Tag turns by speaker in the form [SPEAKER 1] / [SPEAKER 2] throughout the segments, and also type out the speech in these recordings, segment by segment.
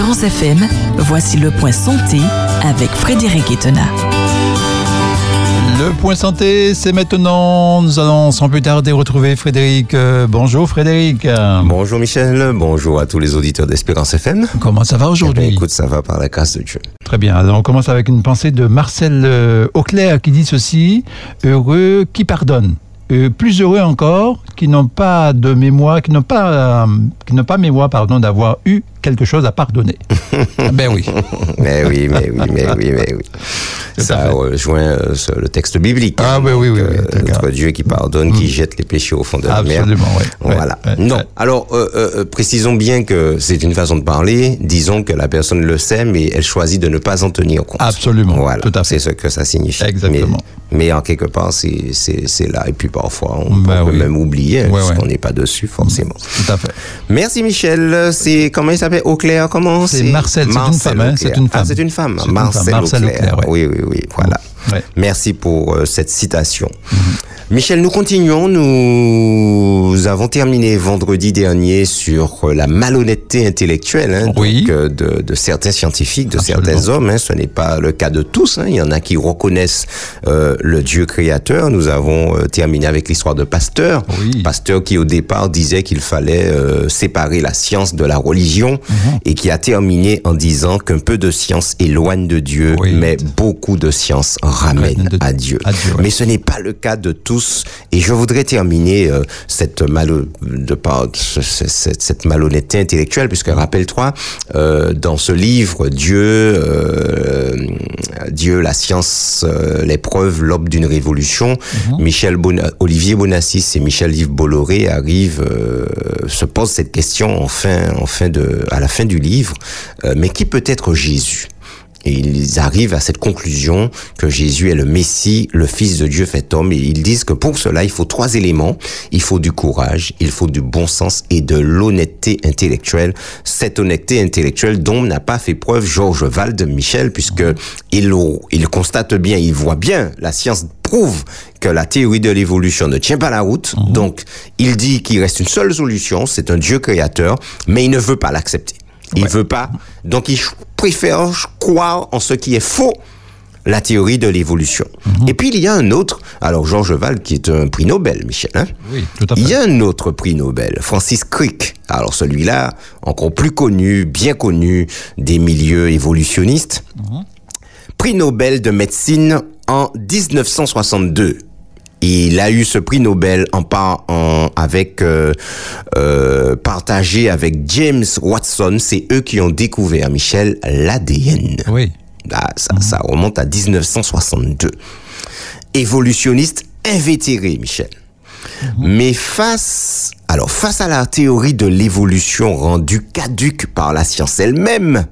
[SPEAKER 1] Espérance FM, voici le point santé avec Frédéric Etena.
[SPEAKER 2] Le point santé, c'est maintenant. Nous allons sans plus tarder retrouver Frédéric. Euh, bonjour Frédéric.
[SPEAKER 3] Bonjour Michel, bonjour à tous les auditeurs d'Espérance FM.
[SPEAKER 2] Comment ça va aujourd'hui
[SPEAKER 3] Eh bien, Écoute, ça va par la grâce de Dieu.
[SPEAKER 2] Très bien. Alors on commence avec une pensée de Marcel euh, Auclair qui dit ceci Heureux qui pardonne. Euh, plus heureux encore qui n'ont pas de mémoire, qui n'ont pas, euh, qui n'ont pas mémoire pardon d'avoir eu quelque chose à pardonner. ben oui.
[SPEAKER 3] Mais oui, mais oui, mais oui, mais oui. Ça rejoint euh, ce- le texte biblique.
[SPEAKER 2] Ah
[SPEAKER 3] hein,
[SPEAKER 2] oui, oui, oui,
[SPEAKER 3] euh,
[SPEAKER 2] oui.
[SPEAKER 3] Notre Dieu qui pardonne, qui jette les péchés au fond de la mer.
[SPEAKER 2] Absolument, oui.
[SPEAKER 3] Voilà.
[SPEAKER 2] ouais,
[SPEAKER 3] non.
[SPEAKER 2] ouais.
[SPEAKER 3] Alors, euh, précisons bien que c'est une façon de parler. Disons que la personne le sait, mais elle choisit de ne pas en tenir compte.
[SPEAKER 2] Absolument,
[SPEAKER 3] Voilà.
[SPEAKER 2] tout à fait.
[SPEAKER 3] C'est ce que ça signifie.
[SPEAKER 2] Exactement.
[SPEAKER 3] Mais, mais en quelque part, c'est c'est- c'est là. Et puis parfois, on
[SPEAKER 2] Ben
[SPEAKER 3] peut
[SPEAKER 2] oui.
[SPEAKER 3] même oublier,
[SPEAKER 2] Ouais,
[SPEAKER 3] parce
[SPEAKER 2] ouais.
[SPEAKER 3] qu'on n'est pas dessus, forcément.
[SPEAKER 2] Tout à fait.
[SPEAKER 3] Merci Michel. C'est comment il s'appelle? Auclair Comment?
[SPEAKER 2] C'est Marcel, c'est une femme, hein, c'est
[SPEAKER 3] Auclair.
[SPEAKER 2] une
[SPEAKER 3] Ah,
[SPEAKER 2] femme.
[SPEAKER 3] c'est une femme.
[SPEAKER 2] C'est une
[SPEAKER 3] Marcel,
[SPEAKER 2] femme, Marcel
[SPEAKER 3] Auclair.
[SPEAKER 2] Auclair, ouais.
[SPEAKER 3] Oui, oui, oui. Voilà.
[SPEAKER 2] Ouais.
[SPEAKER 3] Merci pour euh, cette citation.
[SPEAKER 2] Mhm.
[SPEAKER 3] Michel, nous continuons. Nous avons terminé vendredi dernier sur euh, la malhonnêteté intellectuelle hein,
[SPEAKER 2] Oui.
[SPEAKER 3] donc, euh, de, de certains scientifiques, de
[SPEAKER 2] Absolument.
[SPEAKER 3] certains hommes. hein. Ce n'est pas le cas de tous. hein. Il y en a qui reconnaissent euh, le Dieu créateur. Nous avons euh, terminé avec l'histoire de Pasteur.
[SPEAKER 2] Oui.
[SPEAKER 3] Pasteur qui au départ disait qu'il fallait euh, séparer la science de la religion
[SPEAKER 2] Mhm.
[SPEAKER 3] et qui a terminé en disant qu'un peu de science éloigne de Dieu,
[SPEAKER 2] Oui.
[SPEAKER 3] mais beaucoup de science ramène
[SPEAKER 2] de-
[SPEAKER 3] à Dieu.
[SPEAKER 2] à Dieu, ouais.
[SPEAKER 3] Mais ce n'est pas le cas de tous. Et je voudrais terminer euh, cette, de cette, cette malhonnêteté intellectuelle, puisque rappelle-toi, euh, dans ce livre, Dieu, euh, Dieu, la science, euh, les preuves, l'aube d'une révolution,
[SPEAKER 2] Mhm.
[SPEAKER 3] Michel Bona- Olivier Bonassis et Michel Yves Bolloré arrivent, euh, se posent cette question en fin, en fin de, à la fin du livre. Euh, mais qui peut être Jésus? Et ils arrivent à cette conclusion que Jésus est le Messie, le Fils de Dieu fait homme. Et ils disent que pour cela, il faut trois éléments. Il faut du courage, il faut du bon sens et de l'honnêteté intellectuelle. Cette honnêteté intellectuelle dont n'a pas fait preuve Georges Valde Michel, puisque il, il constate bien, il voit bien, la science prouve que la théorie de l'évolution ne tient pas la route. Donc, il dit qu'il reste une seule solution, c'est un Dieu créateur, mais il ne veut pas l'accepter. Il veut pas. Donc, il préfère croire en ce qui est faux, la théorie de l'évolution. Et puis, il y a un autre. Alors, Georges Val, qui est un prix Nobel, Michel. Hein
[SPEAKER 2] Oui, tout à fait.
[SPEAKER 3] il y a un autre prix Nobel, Francis Crick. Alors, celui-là, encore plus connu, bien connu des milieux évolutionnistes. Prix Nobel de médecine en 1962. Il a eu ce prix Nobel en, par, en avec euh, euh, partagé avec James Watson. C'est eux qui ont découvert Michel l'ADN.
[SPEAKER 2] Oui.
[SPEAKER 3] Ah, ça, ça remonte à 1962. Évolutionniste invétéré, Michel. Mais face, alors face à la théorie de l'évolution rendue caduque par la science elle-même,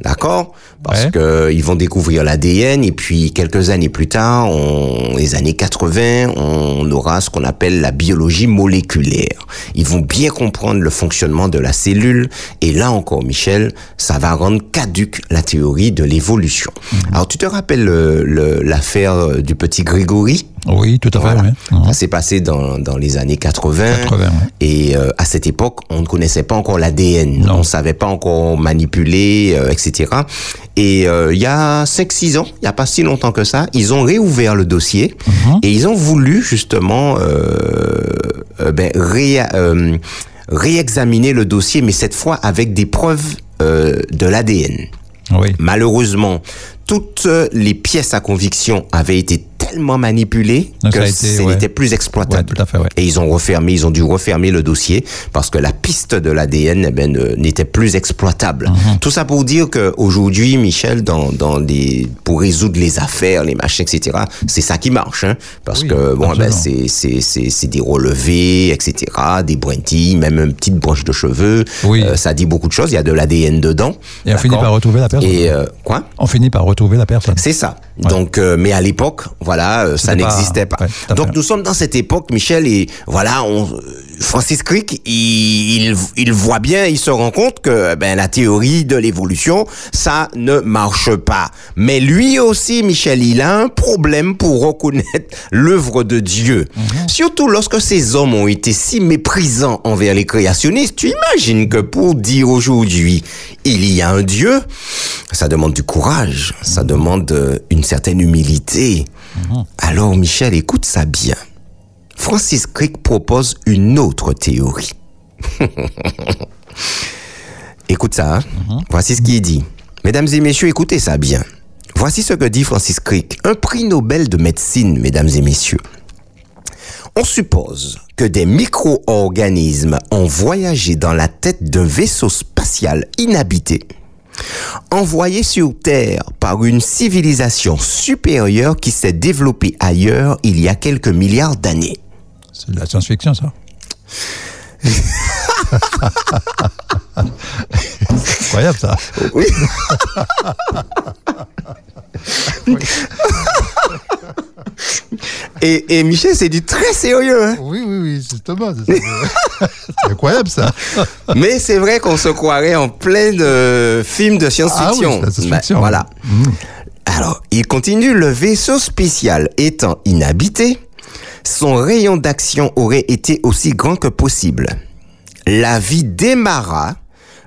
[SPEAKER 3] d'accord Parce
[SPEAKER 2] Ouais.
[SPEAKER 3] que ils vont découvrir l'ADN et puis quelques années plus tard, on, les années 80, on aura ce qu'on appelle la biologie moléculaire. Ils vont bien comprendre le fonctionnement de la cellule et là encore, Michel, ça va rendre caduque la théorie de l'évolution. Alors tu te rappelles le- le- l'affaire du petit Grégory?
[SPEAKER 2] Oui, tout à fait. oui. Mhm.
[SPEAKER 3] Ça s'est passé dans, dans les années 80.
[SPEAKER 2] 80, ouais.
[SPEAKER 3] Et euh, à cette époque, on ne connaissait pas encore l'ADN. On savait pas encore manipuler, euh, etc. Et euh, il y a 5-6 ans, il n'y a pas si longtemps que ça, ils ont réouvert le dossier
[SPEAKER 2] Mhm.
[SPEAKER 3] et ils ont voulu justement euh, euh, ben, ré- euh, réexaminer le dossier, mais cette fois avec des preuves euh, de l'ADN.
[SPEAKER 2] Oui.
[SPEAKER 3] Malheureusement, toutes les pièces à conviction avaient été tellement manipulées
[SPEAKER 2] Donc,
[SPEAKER 3] que ce
[SPEAKER 2] ouais.
[SPEAKER 3] n'était plus exploitable.
[SPEAKER 2] fait, ouais.
[SPEAKER 3] Et ils ont refermé, ils ont dû refermer le dossier parce que la piste de l'ADN eh ben, n'était plus exploitable.
[SPEAKER 2] Mhm.
[SPEAKER 3] Tout ça pour dire que aujourd'hui, Michel, dans, dans les, pour résoudre les affaires, les machins, etc., c'est ça qui marche, hein, parce
[SPEAKER 2] Oui,
[SPEAKER 3] que bon, ben,
[SPEAKER 2] absolument.
[SPEAKER 3] c'est c'est c'est c'est des relevés, etc., des brindilles, même une petite broche de cheveux.
[SPEAKER 2] Oui.
[SPEAKER 3] Euh, ça dit beaucoup de choses. Il y a de l'ADN dedans.
[SPEAKER 2] Et on finit par retrouver la personne.
[SPEAKER 3] Et euh, quoi?
[SPEAKER 2] On finit par retrouver la personne.
[SPEAKER 3] c'est ça. Donc, euh, mais à l'époque, voilà, euh, ça
[SPEAKER 2] pas-
[SPEAKER 3] n'existait pas.
[SPEAKER 2] ouais,
[SPEAKER 3] Donc
[SPEAKER 2] fait.
[SPEAKER 3] nous sommes dans cette époque, Michel, et voilà, on, Francis Crick, il, il, il voit bien, il se rend compte que ben, la théorie de l'évolution, ça ne marche pas. Mais lui aussi, Michel, il a un problème pour reconnaître l'œuvre de Dieu.
[SPEAKER 2] Mhm.
[SPEAKER 3] Surtout lorsque ces hommes ont été si méprisants envers les créationnistes. Tu imagines que pour dire aujourd'hui, il y a un Dieu, ça demande du courage, ça demande euh, une certaine humilité. Alors Michel, écoute ça bien. Francis Crick propose une autre théorie. Écoute ça, hein? voici ce qu'il dit. Mesdames et messieurs, écoutez ça bien. Voici ce que dit Francis Crick, un prix Nobel de médecine, mesdames et messieurs. On suppose que des micro-organismes ont voyagé dans la tête d'un vaisseau spatial inhabité, envoyé sur Terre par une civilisation supérieure qui s'est développée ailleurs il y a quelques milliards d'années.
[SPEAKER 2] C'est de la science-fiction, ça. C'est incroyable, ça.
[SPEAKER 3] Oui. et, et Michel, c'est du très sérieux. hein.
[SPEAKER 2] Oui, oui, oui, justement. C'est c'est incroyable, ça.
[SPEAKER 3] Mais c'est vrai qu'on se croirait en plein de film de science-fiction.
[SPEAKER 2] Ah oui, science-fiction.
[SPEAKER 3] Ben, voilà. Alors, il continue, le vaisseau spécial étant inhabité, son rayon d'action aurait été aussi grand que possible. La vie démarra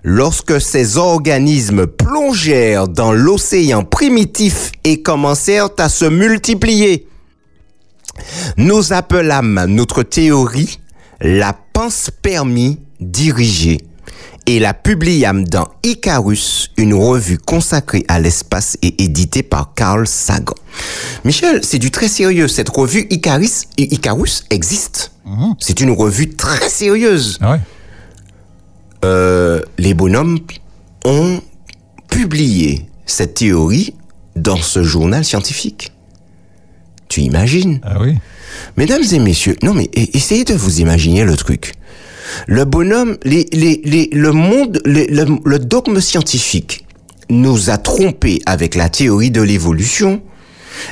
[SPEAKER 3] lorsque ces organismes plongèrent dans l'océan primitif et commencèrent à se multiplier. Nous appelâmes notre théorie la panspermie dirigée et la publiâmes dans Icarus, une revue consacrée à l'espace et éditée par Carl Sagan. Michel, c'est du très sérieux. Cette revue Icarus, Icarus existe. C'est une revue très sérieuse.
[SPEAKER 2] Ah ouais.
[SPEAKER 3] Euh, les bonhommes ont publié cette théorie dans ce journal scientifique. Tu imagines?
[SPEAKER 2] Ah oui.
[SPEAKER 3] Mesdames et messieurs, non mais essayez de vous imaginer le truc. Le bonhomme, les, les, les, le monde, le dogme scientifique nous a trompés avec la théorie de l'évolution.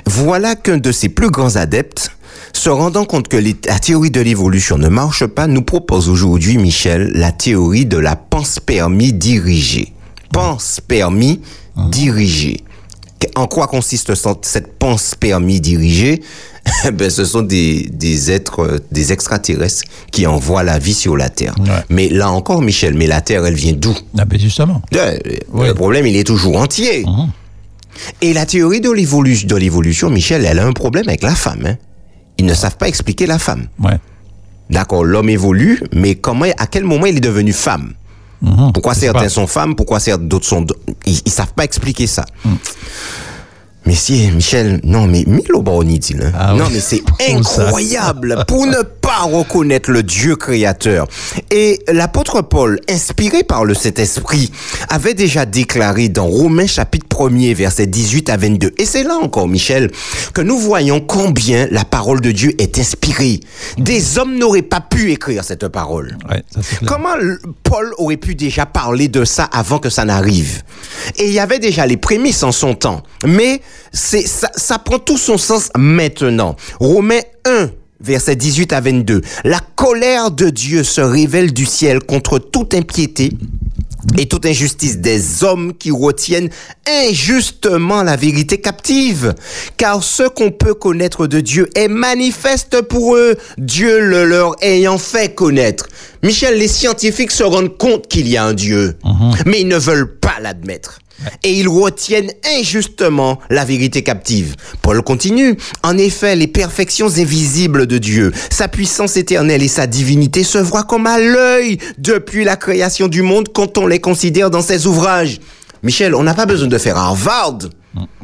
[SPEAKER 3] Voilà qu'un de ses plus grands adeptes, se rendant compte que la théorie de l'évolution ne marche pas, nous propose aujourd'hui, Michel, la théorie de la panspermie dirigée. Panspermie dirigée. En quoi consiste ce- cette panspermie dirigée? Ben, Ce sont des, des êtres, euh, des extraterrestres qui envoient la vie sur la Terre.
[SPEAKER 2] Ouais.
[SPEAKER 3] Mais là encore, Michel, mais la Terre, elle vient d'où?
[SPEAKER 2] Ah ben justement.
[SPEAKER 3] Euh,
[SPEAKER 2] Oui.
[SPEAKER 3] Le problème, il est toujours entier.
[SPEAKER 2] Mhm.
[SPEAKER 3] Et la théorie de l'évolution, Michel, elle a un problème avec la femme. hein. Ils ne savent pas expliquer la femme.
[SPEAKER 2] Ouais.
[SPEAKER 3] D'accord, l'homme évolue, mais comment, à quel moment il est devenu femme?
[SPEAKER 2] Mhm.
[SPEAKER 3] Pourquoi certains
[SPEAKER 2] pas.
[SPEAKER 3] sont femmes, pourquoi certains d'autres sont... Ils, ils savent pas expliquer ça.
[SPEAKER 2] Mm.
[SPEAKER 3] Messieurs, Michel, non mais Milo Baroni dit là.
[SPEAKER 2] Ah
[SPEAKER 3] non
[SPEAKER 2] oui.
[SPEAKER 3] mais c'est incroyable pour ne pas reconnaître le Dieu créateur. Et l'apôtre Paul, inspiré par le Saint-Esprit, avait déjà déclaré dans Romains chapitre 1er verset 18 à 22. Et c'est là encore, Michel, que nous voyons combien la parole de Dieu est inspirée. Des hommes n'auraient pas pu écrire cette parole.
[SPEAKER 2] Ouais, ça.
[SPEAKER 3] Comment Paul aurait pu déjà parler de ça avant que ça n'arrive? Et il y avait déjà les prémices en son temps. Mais c'est ça, ça prend tout son sens maintenant. Romains 1, versets 18 à 22. La colère de Dieu se révèle du ciel contre toute impiété et toute injustice des hommes qui retiennent injustement la vérité captive. Car ce qu'on peut connaître de Dieu est manifeste pour eux, Dieu le leur ayant fait connaître. Michel, les scientifiques se rendent compte qu'il y a un Dieu, mais ils ne veulent pas l'admettre. Et ils retiennent injustement la vérité captive. Paul continue. En effet, les perfections invisibles de Dieu, sa puissance éternelle et sa divinité se voient comme à l'œil depuis la création du monde quand on les considère dans ses ouvrages. Michel, on n'a pas besoin de faire Harvard.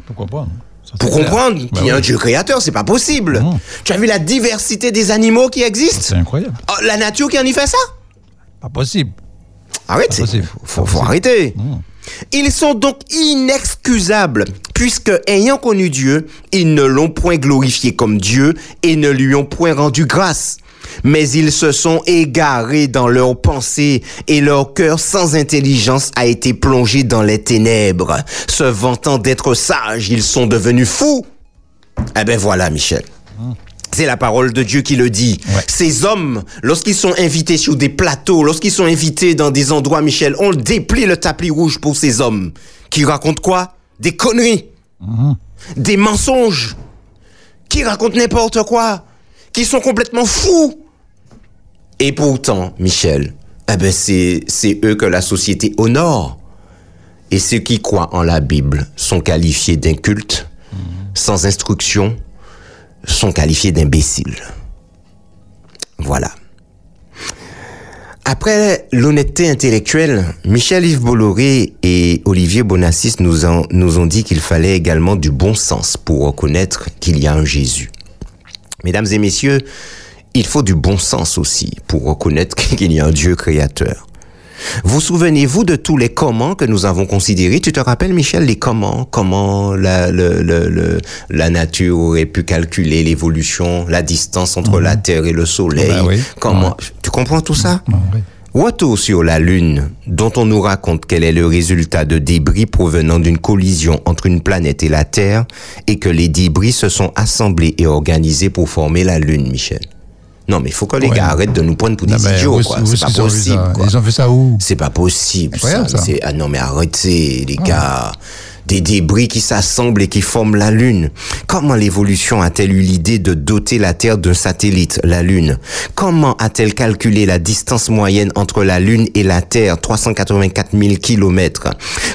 [SPEAKER 2] Pour comprendre. Ça, c'est
[SPEAKER 3] pour comprendre
[SPEAKER 2] Bah
[SPEAKER 3] qu'il y a un. Dieu créateur, c'est pas possible.
[SPEAKER 2] Non.
[SPEAKER 3] Tu as vu la diversité des animaux qui existent
[SPEAKER 2] C'est incroyable.
[SPEAKER 3] Oh, La nature qui en y fait ça?
[SPEAKER 2] Pas possible.
[SPEAKER 3] Arrête,
[SPEAKER 2] Pas
[SPEAKER 3] c'est-
[SPEAKER 2] possible.
[SPEAKER 3] faut,
[SPEAKER 2] Pas
[SPEAKER 3] faut
[SPEAKER 2] possible.
[SPEAKER 3] arrêter.
[SPEAKER 2] Mhm.
[SPEAKER 3] Ils sont donc inexcusables, puisque ayant connu Dieu, ils ne l'ont point glorifié comme Dieu et ne lui ont point rendu grâce. Mais ils se sont égarés dans leurs pensées et leur cœur sans intelligence a été plongé dans les ténèbres. Se vantant d'être sages, ils sont devenus fous. Eh ben voilà, Michel. C'est la parole de Dieu qui le dit.
[SPEAKER 2] Ouais.
[SPEAKER 3] Ces hommes, lorsqu'ils sont invités sur des plateaux, lorsqu'ils sont invités dans des endroits, Michel, on déplie le tapis rouge pour ces hommes qui racontent quoi? Des conneries, des mensonges, qui racontent n'importe quoi, qui sont complètement fous. Et pourtant, Michel, eh ben c'est, c'est eux que la société honore. Et ceux qui croient en la Bible sont qualifiés d'incultes, sans instruction, sont qualifiés d'imbéciles. Voilà. Après l'honnêteté intellectuelle, Michel-Yves Bolloré et Olivier Bonassis nous, nous ont dit qu'il fallait également du bon sens pour reconnaître qu'il y a un Jésus. Mesdames et messieurs, il faut du bon sens aussi pour reconnaître qu'il y a un Dieu créateur. Vous souvenez-vous de tous les comment que nous avons considérés? Tu te rappelles, Michel, les comment? Comment la, le- le- le- la nature aurait pu calculer l'évolution, la distance entre la Terre et le Soleil?
[SPEAKER 2] Bah oui.
[SPEAKER 3] Comment? Tu comprends tout ça?
[SPEAKER 2] Ah, oui.
[SPEAKER 3] Retour sur la Lune, dont on nous raconte qu'elle est le résultat de débris provenant d'une collision entre une planète et la Terre, et que les débris se sont assemblés et organisés pour former la Lune, Michel? Non, mais il faut que les
[SPEAKER 2] Ouais.
[SPEAKER 3] gars arrêtent de nous prendre pour des
[SPEAKER 2] Non,
[SPEAKER 3] idiots, quoi. C'est pas possible, quoi.
[SPEAKER 2] Ils ont fait ça où?
[SPEAKER 3] C'est pas possible, ça.
[SPEAKER 2] Ça.
[SPEAKER 3] Ah non, mais arrêtez, les gars. Des débris qui s'assemblent et qui forment la Lune. Comment l'évolution a-t-elle eu l'idée de doter la Terre d'un satellite, la Lune? Comment a-t-elle calculé la distance moyenne entre la Lune et la Terre, 384 000 kilomètres?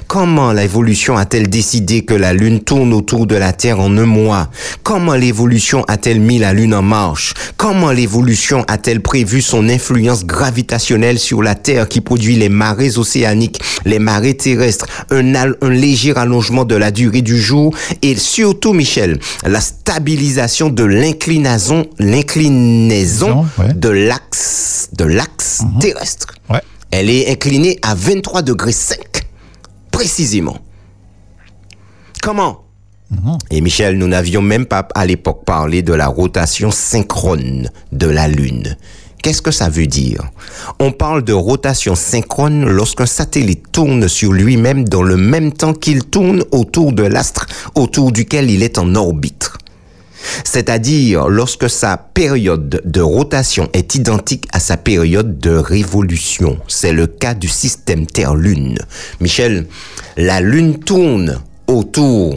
[SPEAKER 3] Comment l'évolution a-t-elle décidé que la Lune tourne autour de la Terre en un mois? Comment l'évolution a-t-elle mis la Lune en marche? Comment l'évolution a-t-elle prévu son influence gravitationnelle sur la Terre qui produit les marées océaniques, les marées terrestres, un léger allongement de la durée du jour et surtout, Michel, la stabilisation de l'inclinaison, l'inclinaison
[SPEAKER 2] Ouais.
[SPEAKER 3] de l'axe, de l'axe terrestre.
[SPEAKER 2] Ouais.
[SPEAKER 3] Elle est inclinée à 23 degrés 5, précisément. Comment? Et Michel, nous n'avions même pas à l'époque parlé de la rotation synchrone de la Lune. Qu'est-ce que ça veut dire? On parle de rotation synchrone lorsqu'un satellite tourne sur lui-même dans le même temps qu'il tourne autour de l'astre autour duquel il est en orbite. C'est-à-dire lorsque sa période de rotation est identique à sa période de révolution. C'est le cas du système Terre-Lune. Michel, la Lune tourne autour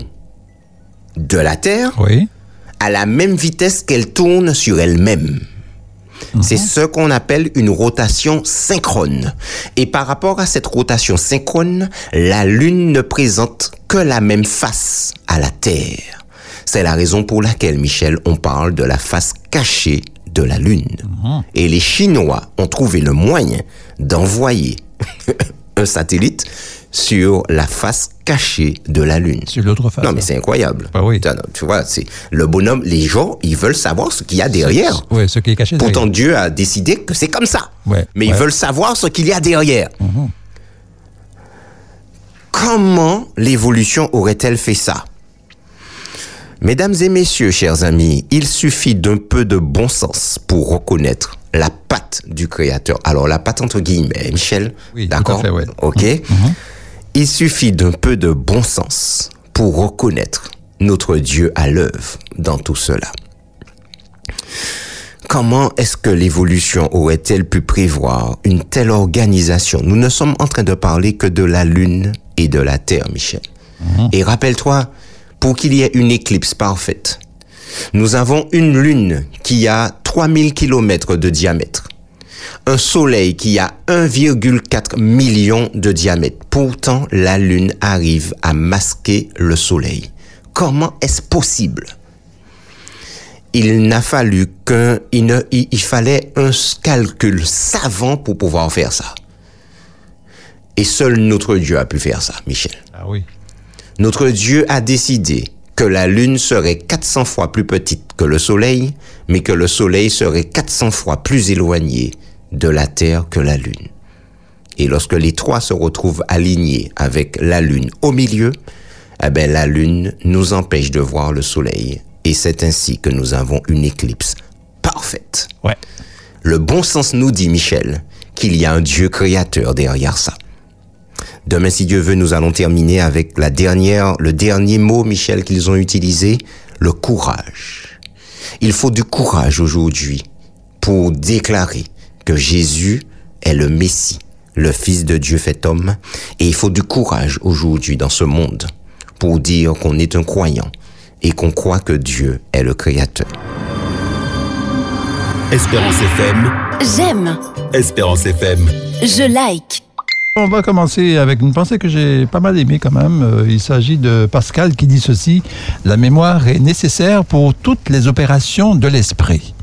[SPEAKER 3] de la Terre
[SPEAKER 2] Oui.
[SPEAKER 3] à la même vitesse qu'elle tourne sur elle-même. C'est ce qu'on appelle une rotation synchrone. Et par rapport à cette rotation synchrone, la Lune ne présente que la même face à la Terre. C'est la raison pour laquelle, Michel, on parle de la face cachée de la Lune. Et les Chinois ont trouvé le moyen d'envoyer un satellite sur la face cachée de la Lune.
[SPEAKER 2] Sur l'autre face.
[SPEAKER 3] Non, mais c'est incroyable.
[SPEAKER 2] Bah oui.
[SPEAKER 3] Tu vois, c'est le bonhomme, les gens, ils veulent savoir ce qu'il y a derrière.
[SPEAKER 2] Oui, ce qui est caché.
[SPEAKER 3] Pourtant,
[SPEAKER 2] derrière.
[SPEAKER 3] Dieu a décidé que c'est comme ça.
[SPEAKER 2] Ouais,
[SPEAKER 3] Mais ils veulent savoir ce qu'il y a derrière. Comment l'évolution aurait-elle fait ça? Mesdames et messieurs, chers amis, il suffit d'un peu de bon sens pour reconnaître la patte du Créateur. Alors, la patte entre guillemets, Michel,
[SPEAKER 2] Oui,
[SPEAKER 3] d'accord? Ok Il suffit d'un peu de bon sens pour reconnaître notre Dieu à l'œuvre dans tout cela. Comment est-ce que l'évolution aurait-elle pu prévoir une telle organisation? Nous ne sommes en train de parler que de la Lune et de la Terre, Michel. Et rappelle-toi, pour qu'il y ait une éclipse parfaite, nous avons une Lune qui a 3000 km de diamètre, un Soleil qui a 1,4 million de diamètre. Pourtant, la Lune arrive à masquer le Soleil. Comment est-ce possible? Il n'a fallu qu'un, il, ne- il- il fallait un calcul savant pour pouvoir faire ça. Et seul notre Dieu a pu faire ça, Michel.
[SPEAKER 2] Ah oui.
[SPEAKER 3] Notre Dieu a décidé que la Lune serait 400 fois plus petite que le Soleil, mais que le Soleil serait 400 fois plus éloigné de la Terre que la Lune. Et lorsque les trois se retrouvent alignés avec la Lune au milieu, eh ben la Lune nous empêche de voir le Soleil. Et c'est ainsi que nous avons une éclipse parfaite.
[SPEAKER 2] Ouais.
[SPEAKER 3] Le bon sens nous dit, Michel, qu'il y a un Dieu créateur derrière ça. Demain, si Dieu veut, nous allons terminer avec la dernière, le dernier mot, Michel, qu'ils ont utilisé, le courage. Il faut du courage aujourd'hui pour déclarer que Jésus est le Messie, le Fils de Dieu fait homme, et il faut du courage aujourd'hui dans ce monde pour dire qu'on est un croyant et qu'on croit que Dieu est le Créateur.
[SPEAKER 4] Espérance FM.
[SPEAKER 1] J'aime,
[SPEAKER 4] Espérance FM.
[SPEAKER 1] je like.
[SPEAKER 2] On va commencer avec une pensée que j'ai pas mal aimée quand même. Euh, Il s'agit de Pascal qui dit ceci La mémoire est nécessaire pour toutes les opérations de l'esprit.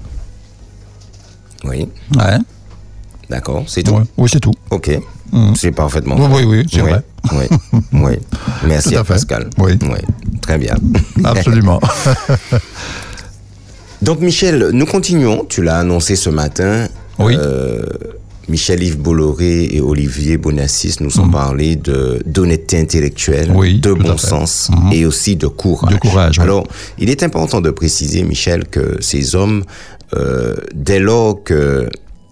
[SPEAKER 3] Oui,
[SPEAKER 2] Ouais.
[SPEAKER 3] d'accord, c'est tout.
[SPEAKER 2] Oui, c'est tout.
[SPEAKER 3] Ok,
[SPEAKER 2] Mhm.
[SPEAKER 3] c'est parfaitement
[SPEAKER 2] Oui,
[SPEAKER 3] vrai.
[SPEAKER 2] oui, oui, c'est vrai.
[SPEAKER 3] Oui, oui. Merci
[SPEAKER 2] Tout à.
[SPEAKER 3] Pascal.
[SPEAKER 2] Oui.
[SPEAKER 3] Très bien.
[SPEAKER 2] Absolument.
[SPEAKER 3] Donc Michel, nous continuons. Tu l'as annoncé ce matin.
[SPEAKER 2] Oui.
[SPEAKER 3] Euh, Michel-Yves Bolloré et Olivier Bonassis nous ont parlé de d'honnêteté intellectuelle.
[SPEAKER 2] Oui,
[SPEAKER 3] de bon sens
[SPEAKER 2] Mhm.
[SPEAKER 3] et aussi de courage.
[SPEAKER 2] De courage, oui.
[SPEAKER 3] Alors, il est important de préciser, Michel, que ces hommes, euh, dès lors que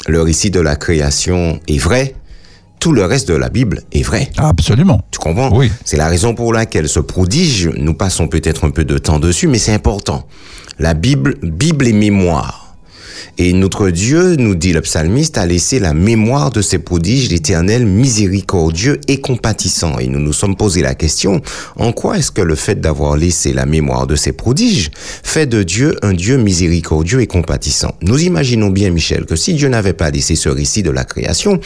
[SPEAKER 3] le récit de la création est vrai, tout le reste de la Bible est vrai.
[SPEAKER 2] Absolument.
[SPEAKER 3] Tu comprends?
[SPEAKER 2] Oui.
[SPEAKER 3] C'est la raison pour laquelle ce prodige, nous passons peut-être un peu de temps dessus, mais c'est important. La Bible, Bible et mémoire. Et notre Dieu, nous dit le psalmiste, a laissé la mémoire de ses prodiges, l'éternel miséricordieux et compatissant. Et nous nous sommes posé la question, en quoi est-ce que le fait d'avoir laissé la mémoire de ses prodiges fait de Dieu un Dieu miséricordieux et compatissant? Nous imaginons bien, Michel, que si Dieu n'avait pas laissé ce récit de la création,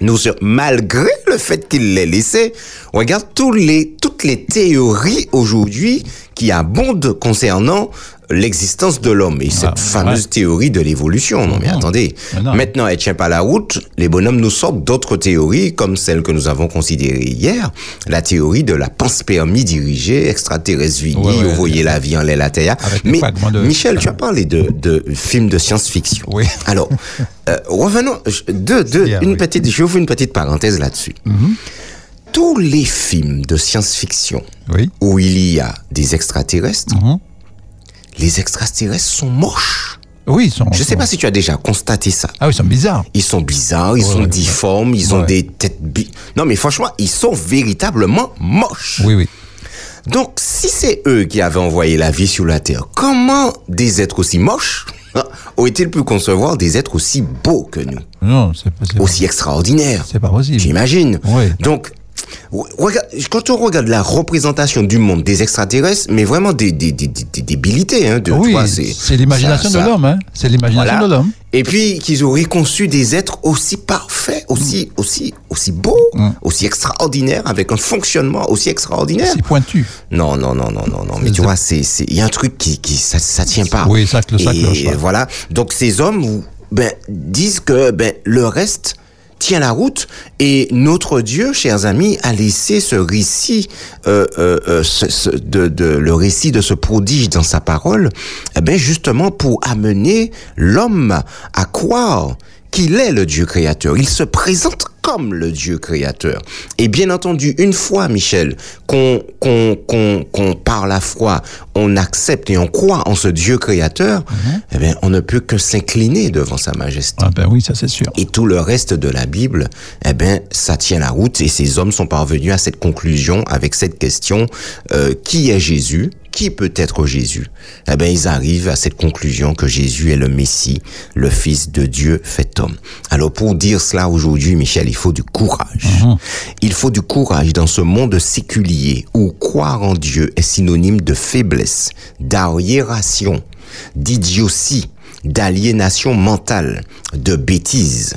[SPEAKER 3] nous, malgré le fait qu'il l'ait laissé, regarde tous les, toutes les théories aujourd'hui qui abondent concernant l'existence de l'homme et cette
[SPEAKER 2] Ah,
[SPEAKER 3] fameuse
[SPEAKER 2] ouais.
[SPEAKER 3] théorie de l'évolution. Non, mais attendez.
[SPEAKER 2] Mais non.
[SPEAKER 3] Maintenant, elle tient pas la route. Les bonhommes nous sortent d'autres théories, comme celle que nous avons considérée hier, la théorie de la panspermie dirigée, extraterrestre vini,
[SPEAKER 2] Ouais, ouais,
[SPEAKER 3] vous voyez la vie en l'air, la terre. Mais,
[SPEAKER 2] de-
[SPEAKER 3] Michel, tu as parlé de, de films de science-fiction.
[SPEAKER 2] Oui.
[SPEAKER 3] Alors, euh, revenons, de, de,
[SPEAKER 2] Bien,
[SPEAKER 3] une
[SPEAKER 2] oui.
[SPEAKER 3] Petite, j'ouvre une petite parenthèse là-dessus. Tous les films de science-fiction
[SPEAKER 2] Oui.
[SPEAKER 3] où il y a des extraterrestres,
[SPEAKER 2] Mhm.
[SPEAKER 3] les extraterrestres sont moches.
[SPEAKER 2] Oui, ils sont.
[SPEAKER 3] Je sais pas si tu as déjà constaté ça.
[SPEAKER 2] Ah oui, ils sont bizarres.
[SPEAKER 3] Ils sont bizarres, ils
[SPEAKER 2] Ouais,
[SPEAKER 3] sont
[SPEAKER 2] ouais,
[SPEAKER 3] difformes, ils ont des têtes bi... Non mais franchement, ils sont véritablement moches.
[SPEAKER 2] Oui, oui.
[SPEAKER 3] Donc si c'est eux qui avaient envoyé la vie sur la Terre, comment des êtres aussi moches ont-ils pu concevoir des êtres aussi beaux que nous,
[SPEAKER 2] Non, c'est pas, c'est pas-
[SPEAKER 3] aussi extraordinaires
[SPEAKER 2] c'est pas possible.
[SPEAKER 3] J'imagine.
[SPEAKER 2] Oui.
[SPEAKER 3] Donc, regarde, quand on regarde la représentation du monde des extraterrestres, mais vraiment des, des, des, des- des débilités, hein, de,
[SPEAKER 2] Oui, c'est l'imagination
[SPEAKER 3] ça-
[SPEAKER 2] de
[SPEAKER 3] ça-
[SPEAKER 2] l'homme. Hein. C'est l'imagination
[SPEAKER 3] Voilà.
[SPEAKER 2] de l'homme.
[SPEAKER 3] Et puis qu'ils auraient conçu des êtres aussi parfaits, aussi, aussi, aussi beaux,
[SPEAKER 2] Mm.
[SPEAKER 3] aussi extraordinaires, avec un fonctionnement aussi extraordinaire.
[SPEAKER 2] C'est pointu.
[SPEAKER 3] Non, non, non, non, non, non. Mais tu vois, il y a un truc qui, qui, ça, ça tient pas.
[SPEAKER 2] Oui, ça ça
[SPEAKER 3] Et
[SPEAKER 2] pas.
[SPEAKER 3] voilà. Donc ces hommes, ben, disent que, ben, le reste tient la route et notre Dieu, chers amis, a laissé ce récit, euh, euh, euh, le récit de ce prodige dans sa parole, eh justement pour amener l'homme à croire qu'il est le Dieu créateur. Il se présente comme le Dieu créateur. Et bien entendu, une fois, Michel, qu'on qu'on qu'on qu'on par la foi, on accepte et on croit en ce Dieu créateur, eh bien, on ne peut que s'incliner devant sa majesté.
[SPEAKER 2] Ah ben oui, ça c'est sûr.
[SPEAKER 3] Et tout le reste de la Bible, eh ben, ça tient la route et ces hommes sont parvenus à cette conclusion avec cette question euh, qui est Jésus? Qui peut être Jésus? Eh ben, ils arrivent à cette conclusion que Jésus est le Messie, le Fils de Dieu fait homme. Alors, pour dire cela aujourd'hui, Michel, il faut du courage. Il faut du courage dans ce monde séculier où croire en Dieu est synonyme de faiblesse, d'arriération, d'idiotie, d'aliénation mentale, de bêtise.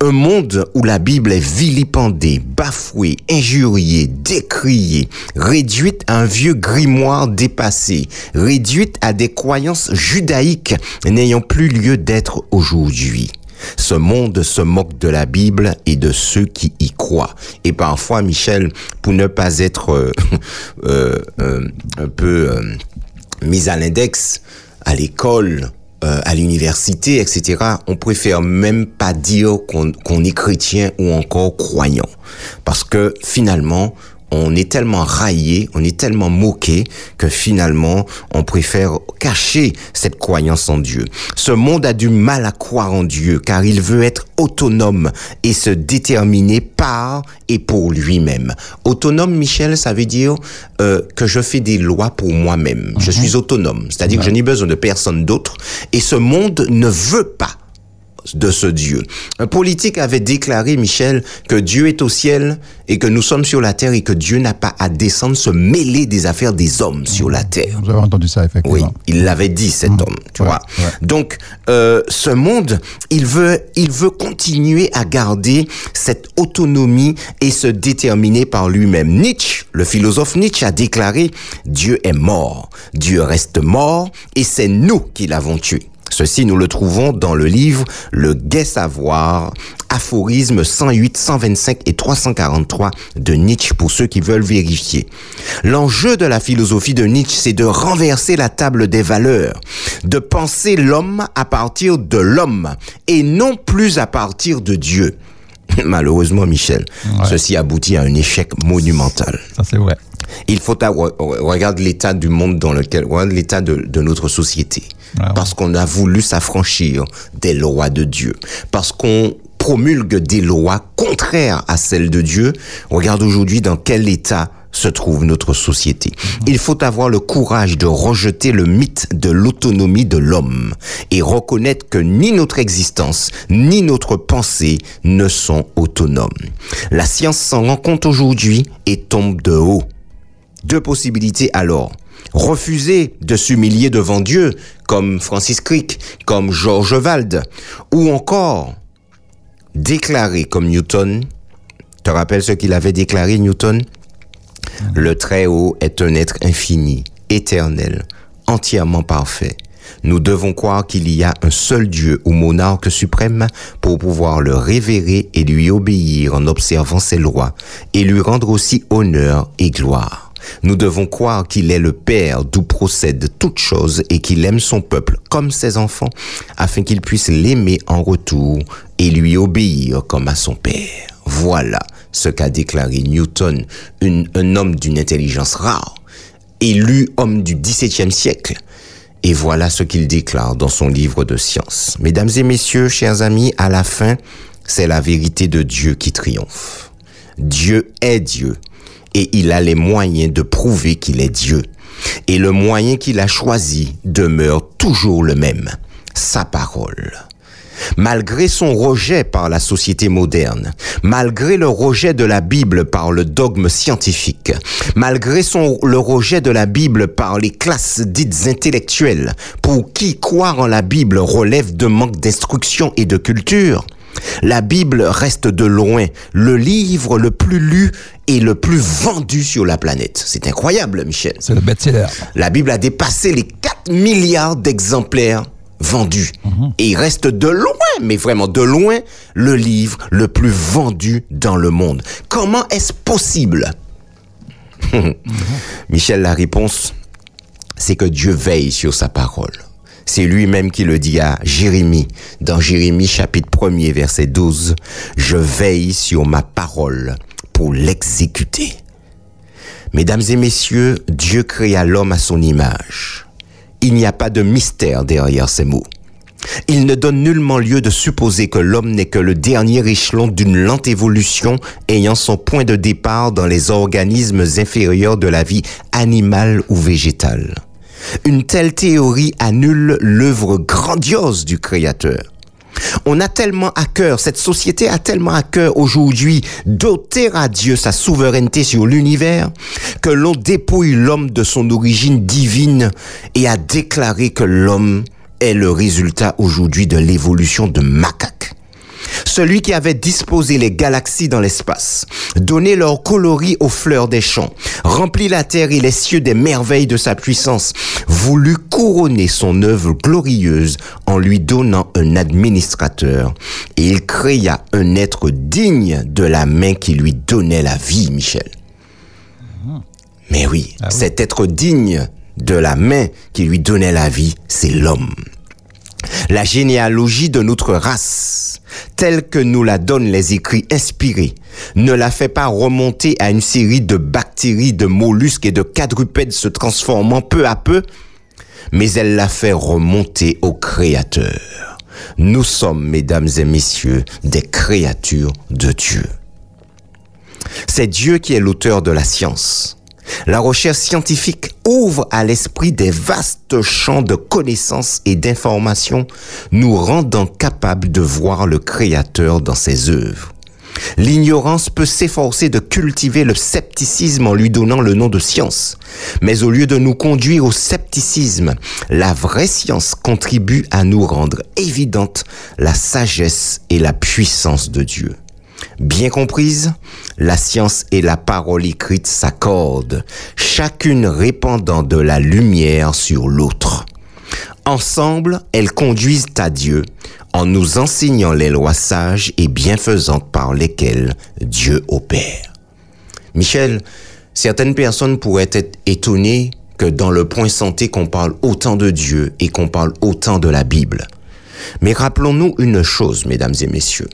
[SPEAKER 3] Un monde où la Bible est vilipendée, bafouée, injuriée, décriée, réduite à un vieux grimoire dépassé, réduite à des croyances judaïques n'ayant plus lieu d'être aujourd'hui. Ce monde se moque de la Bible et de ceux qui y croient. Et parfois, Michel, pour ne pas être euh, euh, euh, un peu mis à l'index à l'école, euh, à l'université, etc., on préfère même pas dire qu'on qu'on est chrétien ou encore croyant. Parce que finalement, on est tellement raillé, on est tellement moqué que finalement, on préfère cacher cette croyance en Dieu. Ce monde a du mal à croire en Dieu car il veut être autonome et se déterminer par et pour lui-même. Autonome, Michel, ça veut dire euh, que je fais des lois pour moi-même. Je suis autonome, c'est-à-dire que je n'ai besoin de personne d'autre et ce monde ne veut pas de ce Dieu. Un politique avait déclaré, Michel, que Dieu est au ciel et que nous sommes sur la terre et que Dieu n'a pas à descendre se mêler des affaires des hommes sur la terre.
[SPEAKER 2] Vous avez entendu ça,
[SPEAKER 3] Oui,
[SPEAKER 2] effectivement.
[SPEAKER 3] il l'avait dit cet homme, tu
[SPEAKER 2] Ouais,
[SPEAKER 3] vois.
[SPEAKER 2] ouais.
[SPEAKER 3] Donc, euh, ce monde, il veut, il veut continuer à garder cette autonomie et se déterminer par lui-même. Nietzsche, le philosophe Nietzsche, a déclaré Dieu est mort, Dieu reste mort, et c'est nous qui l'avons tué. Ceci, nous le trouvons dans le livre Le Gai Savoir, aphorismes 108, 125 et 343 de Nietzsche pour ceux qui veulent vérifier. L'enjeu de la philosophie de Nietzsche, c'est de renverser la table des valeurs, de penser l'homme à partir de l'homme et non plus à partir de Dieu. Malheureusement, Michel, ceci aboutit à un échec monumental.
[SPEAKER 2] Ça, c'est vrai.
[SPEAKER 3] Il faut avoir, regarde l'état du monde dans lequel, regarde l'état de, de notre société.
[SPEAKER 2] Ouais.
[SPEAKER 3] Parce qu'on a voulu s'affranchir des lois de Dieu. Parce qu'on promulgue des lois contraires à celles de Dieu. Regarde aujourd'hui dans quel état se trouve notre société. Il faut avoir le courage de rejeter le mythe de l'autonomie de l'homme et reconnaître que ni notre existence, ni notre pensée ne sont autonomes. La science s'en rend compte aujourd'hui et tombe de haut. Deux possibilités alors. Refuser de s'humilier devant Dieu, comme Francis Crick, comme George Wald, ou encore déclarer comme Newton, te rappelles ce qu'il avait déclaré Newton? Le Très-Haut est un être infini, éternel, entièrement parfait. Nous devons croire qu'il y a un seul Dieu ou monarque suprême pour pouvoir le révérer et lui obéir en observant ses lois et lui rendre aussi honneur et gloire. Nous devons croire qu'il est le Père d'où procède toute chose et qu'il aime son peuple comme ses enfants afin qu'il puisse l'aimer en retour et lui obéir comme à son Père. Voilà ce qu'a déclaré Newton, un homme d'une intelligence rare, élu homme du XVIIe siècle. Et voilà ce qu'il déclare dans son livre de science. Mesdames et messieurs, chers amis, à la fin, c'est la vérité de Dieu qui triomphe. Dieu est Dieu et il a les moyens de prouver qu'il est Dieu. Et le moyen qu'il a choisi demeure toujours le même, sa parole. Malgré son rejet par la société moderne, malgré le rejet de la Bible par le dogme scientifique, malgré son, le rejet de la Bible par les classes dites intellectuelles, pour qui croire en la Bible relève de manque d'instruction et de culture, la Bible reste de loin le livre le plus lu et le plus vendu sur la planète. C'est incroyable, Michel.
[SPEAKER 2] C'est le best-seller.
[SPEAKER 3] La Bible a dépassé les 4 milliards d'exemplaires vendus. Et il reste de loin, mais vraiment de loin, le livre le plus vendu dans le monde. Comment est-ce possible? Michel, la réponse, c'est que Dieu veille sur sa parole. C'est lui-même qui le dit à Jérémie, dans Jérémie chapitre 1er verset 12, Je veille sur ma parole pour l'exécuter. Mesdames et messieurs, Dieu créa l'homme à son image. Il n'y a pas de mystère derrière ces mots. Il ne donne nullement lieu de supposer que l'homme n'est que le dernier échelon d'une lente évolution ayant son point de départ dans les organismes inférieurs de la vie animale ou végétale. Une telle théorie annule l'œuvre grandiose du Créateur. On a tellement à cœur, cette société a tellement à cœur aujourd'hui d'ôter à Dieu sa souveraineté sur l'univers que l'on dépouille l'homme de son origine divine et a déclaré que l'homme est le résultat aujourd'hui de l'évolution de macaques. Celui qui avait disposé les galaxies dans l'espace, donné leur coloris aux fleurs des champs, rempli la terre et les cieux des merveilles de sa puissance, voulut couronner son œuvre glorieuse en lui donnant un administrateur. Et il créa un être digne de la main qui lui donnait la vie, Michel. Mais oui, cet être digne de la main qui lui donnait la vie, c'est l'homme. La généalogie de notre race, telle que nous la donnent les écrits inspirés, ne la fait pas remonter à une série de bactéries, de mollusques et de quadrupèdes se transformant peu à peu, mais elle la fait remonter au Créateur. Nous sommes, mesdames et messieurs, des créatures de Dieu. C'est Dieu qui est l'auteur de la science. La recherche scientifique ouvre à l'esprit des vastes champs de connaissances et d'informations, nous rendant capables de voir le Créateur dans ses œuvres. L'ignorance peut s'efforcer de cultiver le scepticisme en lui donnant le nom de science. Mais au lieu de nous conduire au scepticisme, la vraie science contribue à nous rendre évidente la sagesse et la puissance de Dieu. Bien comprise, la science et la parole écrite s'accordent, chacune répandant de la lumière sur l'autre. Ensemble, elles conduisent à Dieu en nous enseignant les lois sages et bienfaisantes par lesquelles Dieu opère. Michel, certaines personnes pourraient être étonnées que dans le point santé qu'on parle autant de Dieu et qu'on parle autant de la Bible. Mais rappelons-nous une chose, mesdames et messieurs.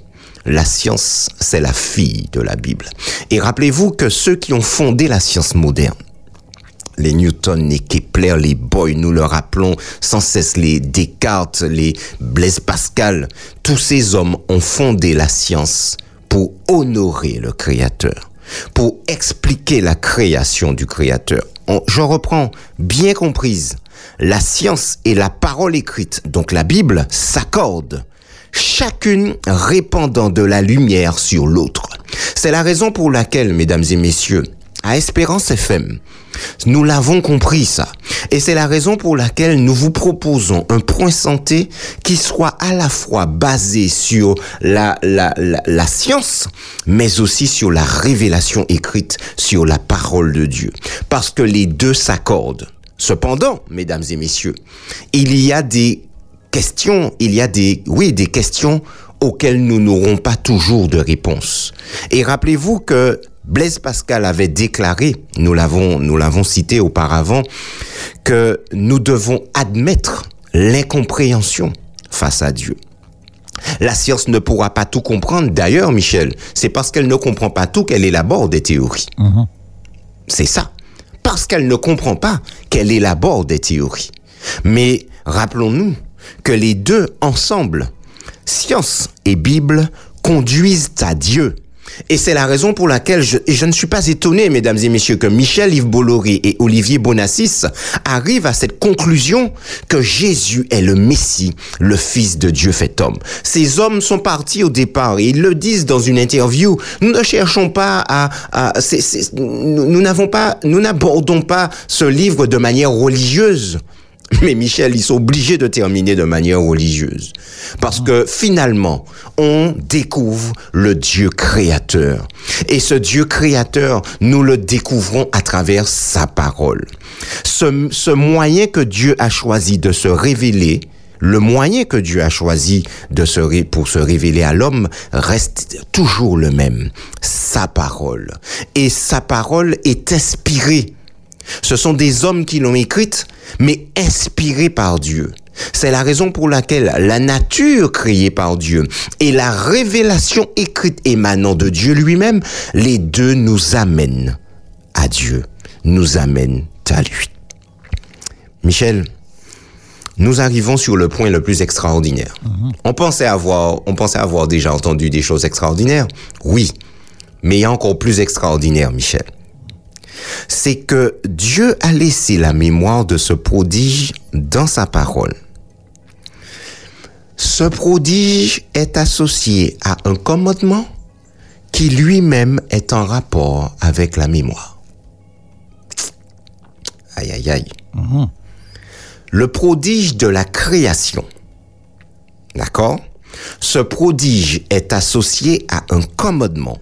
[SPEAKER 3] La science, c'est la fille de la Bible. Et rappelez-vous que ceux qui ont fondé la science moderne, les Newton, les Kepler, les Boyle, nous le rappelons sans cesse, les Descartes, les Blaise Pascal, tous ces hommes ont fondé la science pour honorer le Créateur, pour expliquer la création du Créateur. On- je reprends, bien comprise, la science et la parole écrite, donc la Bible, s'accordent chacune répandant de la lumière sur l'autre. C'est la raison pour laquelle, mesdames et messieurs, à Espérance FM, nous l'avons compris ça. Et c'est la raison pour laquelle nous vous proposons un point santé qui soit à la fois basé sur la, la, la, la science, mais aussi sur la révélation écrite, sur la parole de Dieu. Parce que les deux s'accordent. Cependant, mesdames et messieurs, il y a des questions, il y a des, oui, des questions auxquelles nous n'aurons pas toujours de réponse. Et rappelez-vous que Blaise Pascal avait déclaré, nous l'avons, nous l'avons cité auparavant, que nous devons admettre l'incompréhension face à Dieu. La science ne pourra pas tout comprendre. D'ailleurs, Michel, c'est parce qu'elle ne comprend pas tout qu'elle élabore des théories. C'est ça. Parce qu'elle ne comprend pas qu'elle élabore des théories. Mais rappelons-nous que les deux ensemble, science et Bible, conduisent à Dieu. Et c'est la raison pour laquelle je, et je ne suis pas étonné, mesdames et messieurs, que Michel Yves Bolloré et Olivier Bonassis arrivent à cette conclusion que Jésus est le Messie, le Fils de Dieu fait homme. Ces hommes sont partis au départ et ils le disent dans une interview. Nous ne cherchons pas à, à nous n'avons pas, nous n'abordons pas ce livre de manière religieuse. Mais Michel, ils sont obligés de terminer de manière religieuse. Parce que finalement, on découvre le Dieu créateur. Et ce Dieu créateur, nous le découvrons à travers sa parole. Ce, ce moyen que Dieu a choisi de se révéler, le moyen que Dieu a choisi de se pour se révéler à l'homme reste toujours le même, sa parole. Et sa parole est inspirée. Ce sont des hommes qui l'ont écrite, mais inspirés par Dieu. C'est la raison pour laquelle la nature créée par Dieu et la révélation écrite émanant de Dieu lui-même, les deux nous amènent à Dieu, nous amènent à lui. Michel, nous arrivons sur le point le plus extraordinaire. On pensait avoir, on pensait avoir déjà entendu des choses extraordinaires. Oui. Mais il y a encore plus extraordinaire, Michel. C'est que Dieu a laissé la mémoire de ce prodige dans sa parole. Ce prodige est associé à un commandement qui lui-même est en rapport avec la mémoire. Aïe, aïe, aïe le prodige de la création. D'accord? Ce prodige est associé à un commandement.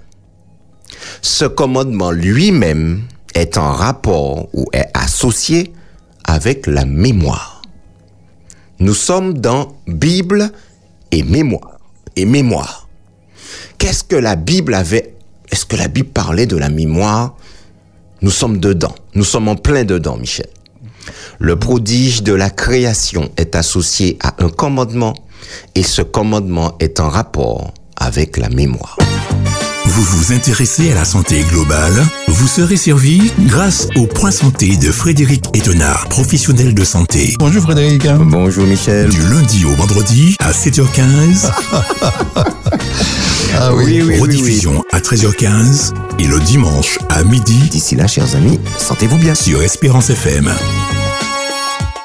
[SPEAKER 3] Ce commandement lui-même est en rapport ou est associé avec la mémoire. Nous sommes dans Bible et mémoire. Et mémoire. Qu'est-ce que la Bible avait Est-ce que la Bible parlait de la mémoire? Nous sommes dedans. Nous sommes en plein dedans, Michel. Le prodige de la création est associé à un commandement et ce commandement est en rapport avec la mémoire.
[SPEAKER 4] Vous vous intéressez à la santé globale? Vous serez servi grâce au Point Santé de Frédéric Etenard, professionnel de santé.
[SPEAKER 2] Bonjour Frédéric.
[SPEAKER 3] Bonjour Michel.
[SPEAKER 4] Du lundi au vendredi à 7h15.
[SPEAKER 2] Ah oui.
[SPEAKER 4] rediffusion à 13h15 et le dimanche à midi
[SPEAKER 3] D'ici là, chers amis, sentez-vous bien.
[SPEAKER 4] sur Espérance FM.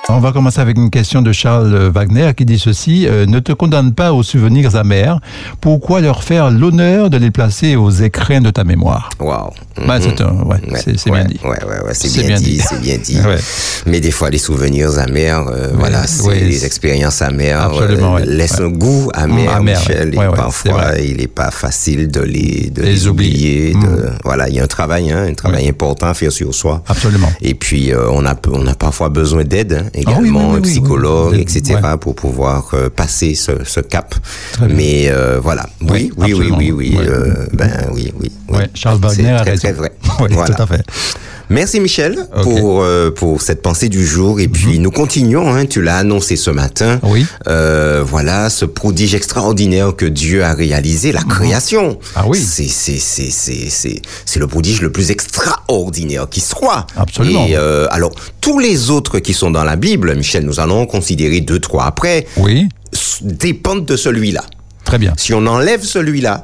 [SPEAKER 2] On va commencer avec une question de Charles Wagner qui dit ceci euh, Ne te condamne pas aux souvenirs amers. Pourquoi leur faire l'honneur de les placer aux écrins de ta mémoire?
[SPEAKER 3] Waouh.
[SPEAKER 2] Bah, c'est ouais,
[SPEAKER 3] Ouais,
[SPEAKER 2] bien dit.
[SPEAKER 3] Ouais, ouais, ouais, c'est bien,
[SPEAKER 2] bien
[SPEAKER 3] dit,
[SPEAKER 2] dit.
[SPEAKER 3] c'est bien dit. Mais des fois, les souvenirs amers, euh, voilà, c'est les expériences amères
[SPEAKER 2] Absolument,
[SPEAKER 3] euh, laissent un goût amer,
[SPEAKER 2] amer,
[SPEAKER 3] Michel. et parfois, il n'est pas facile de les, de
[SPEAKER 2] Les
[SPEAKER 3] les oublier.
[SPEAKER 2] Mm.
[SPEAKER 3] de- Voilà, il y a un travail, hein, un travail important à faire sur soi.
[SPEAKER 2] Absolument.
[SPEAKER 3] Et puis, euh, on, a, on a parfois besoin d'aide hein, également,
[SPEAKER 2] oui,
[SPEAKER 3] un
[SPEAKER 2] oui,
[SPEAKER 3] psychologue,
[SPEAKER 2] oui.
[SPEAKER 3] etc.,
[SPEAKER 2] Ouais.
[SPEAKER 3] pour pouvoir euh, passer ce, ce cap. Mais euh, voilà, oui,
[SPEAKER 2] Oui,
[SPEAKER 3] oui, oui, oui, euh, ben oui, oui.
[SPEAKER 2] Ouais, Charles Wagner a
[SPEAKER 3] très, très vrai. Voilà.
[SPEAKER 2] tout à fait.
[SPEAKER 3] Merci Michel pour euh, pour cette pensée du jour et puis nous continuons. Hein, tu l'as annoncé ce matin.
[SPEAKER 2] Oui.
[SPEAKER 3] Euh, voilà ce prodige extraordinaire que Dieu a réalisé, la création.
[SPEAKER 2] Ah oui.
[SPEAKER 3] C'est c'est c'est c'est c'est c'est le prodige le plus extraordinaire qui soit.
[SPEAKER 2] Absolument.
[SPEAKER 3] Et euh, alors tous les autres qui sont dans la Bible, Michel, nous allons considérer deux trois après,
[SPEAKER 2] Oui,
[SPEAKER 3] dépendent de celui-là.
[SPEAKER 2] très bien.
[SPEAKER 3] Si on enlève celui-là,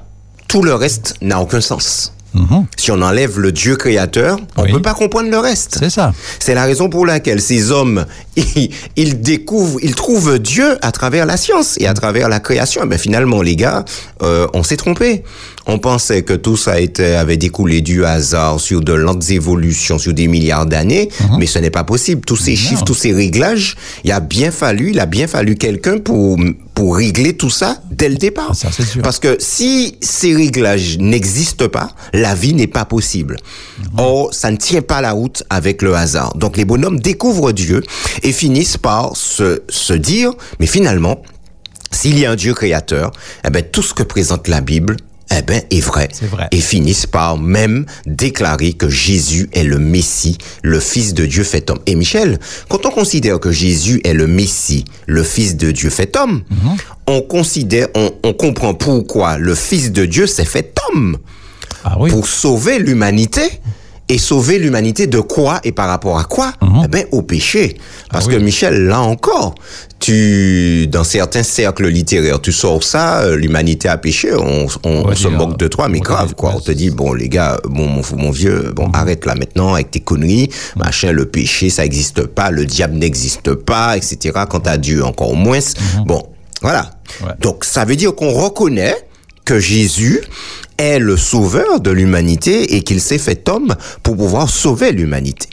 [SPEAKER 3] tout le reste n'a aucun sens.
[SPEAKER 2] Mhm.
[SPEAKER 3] Si on enlève le Dieu créateur, on
[SPEAKER 2] Oui.
[SPEAKER 3] peut pas comprendre le reste.
[SPEAKER 2] C'est ça.
[SPEAKER 3] C'est la raison pour laquelle ces hommes, ils, ils découvrent, ils trouvent Dieu à travers la science et à travers la création. Mais finalement, les gars, euh, on s'est trompé. On pensait que tout ça était, avait découlé du hasard sur de lentes évolutions sur des milliards d'années, mais ce n'est pas possible. Tous ces chiffres, tous ces réglages, il a bien fallu, il a bien fallu quelqu'un pour pour régler tout ça dès le départ.
[SPEAKER 2] Ça, c'est sûr.
[SPEAKER 3] Parce que si ces réglages n'existent pas, la vie n'est pas possible. Or, ça ne tient pas la route avec le hasard. Donc les bonhommes découvrent Dieu et finissent par se, se dire, mais finalement, s'il y a un Dieu créateur, eh ben, tout ce que présente la Bible, eh ben, est vrai.
[SPEAKER 2] C'est vrai.
[SPEAKER 3] Et finissent par même déclarer que Jésus est le Messie, le Fils de Dieu fait homme. Et Michel, quand on considère que Jésus est le Messie, le Fils de Dieu fait homme,
[SPEAKER 2] Mhm.
[SPEAKER 3] on considère, on, on comprend pourquoi le Fils de Dieu s'est fait homme
[SPEAKER 2] Ah oui.
[SPEAKER 3] pour sauver l'humanité. Et sauver l'humanité de quoi et par rapport à quoi? Eh ben au péché. Parce
[SPEAKER 2] Mhm. Ah oui.
[SPEAKER 3] que Michel, là encore, tu dans certains cercles littéraires, tu sors ça, euh, l'humanité a péché, on, on, on se moque de toi, mais grave quoi. on te dit bon les gars, bon mon, mon vieux, bon arrête là maintenant avec tes conneries, machin, le péché ça existe pas, le diable n'existe pas, etc. Quant à Dieu encore moins. Bon, voilà.
[SPEAKER 2] Ouais.
[SPEAKER 3] Donc ça veut dire qu'on reconnaît que Jésus est le sauveur de l'humanité et qu'il s'est fait homme pour pouvoir sauver l'humanité.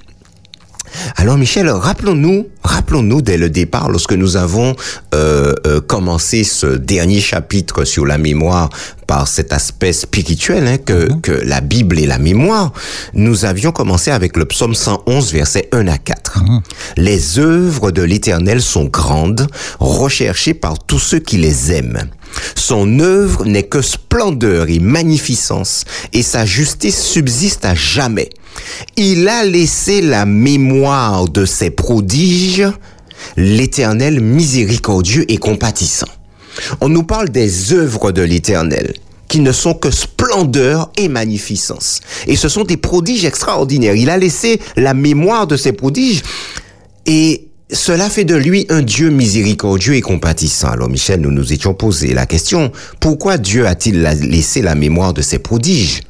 [SPEAKER 3] Alors Michel, rappelons-nous, rappelons-nous dès le départ, lorsque nous avons euh, euh, commencé ce dernier chapitre sur la mémoire par cet aspect spirituel hein, que, que la Bible est la mémoire, nous avions commencé avec le psaume 111, versets 1 à 4. Les œuvres de l'Éternel sont grandes, recherchées par tous ceux qui les aiment. Son œuvre n'est que splendeur et magnificence, et sa justice subsiste à jamais. Il a laissé la mémoire de ses prodiges, l'Éternel miséricordieux et compatissant. On nous parle des œuvres de l'Éternel qui ne sont que splendeur et magnificence. Et ce sont des prodiges extraordinaires. Il a laissé la mémoire de ses prodiges et cela fait de lui un Dieu miséricordieux et compatissant. Alors Michel, nous nous étions posé la question, pourquoi Dieu a-t-il la- laissé la mémoire de ses prodiges?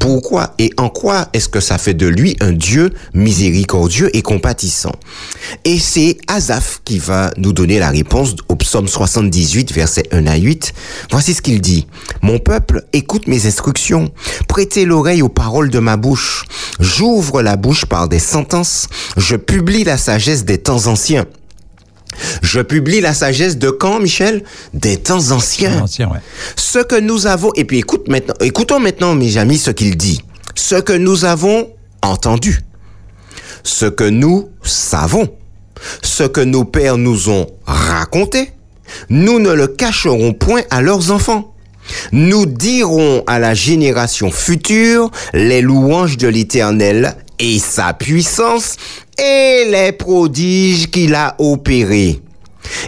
[SPEAKER 3] Pourquoi et en quoi est-ce que ça fait de lui un Dieu miséricordieux et compatissant? Et c'est Asaph qui va nous donner la réponse au psaume 78, versets 1 à 8. Voici ce qu'il dit. Mon peuple, écoute mes instructions. Prêtez l'oreille aux paroles de ma bouche. J'ouvre la bouche par des sentences. Je publie la sagesse des temps anciens. Je publie la sagesse de quand, Michel? Des temps anciens
[SPEAKER 2] Ancien, ouais.
[SPEAKER 3] ce que nous avons, et puis écoute maintenant, écoutons maintenant, mes amis, ce qu'il dit. Ce que nous avons entendu, ce que nous savons, ce que nos pères nous ont raconté, nous ne le cacherons point à leurs enfants. Nous dirons à la génération future les louanges de l'Éternel et sa puissance et les prodiges qu'il a opérés.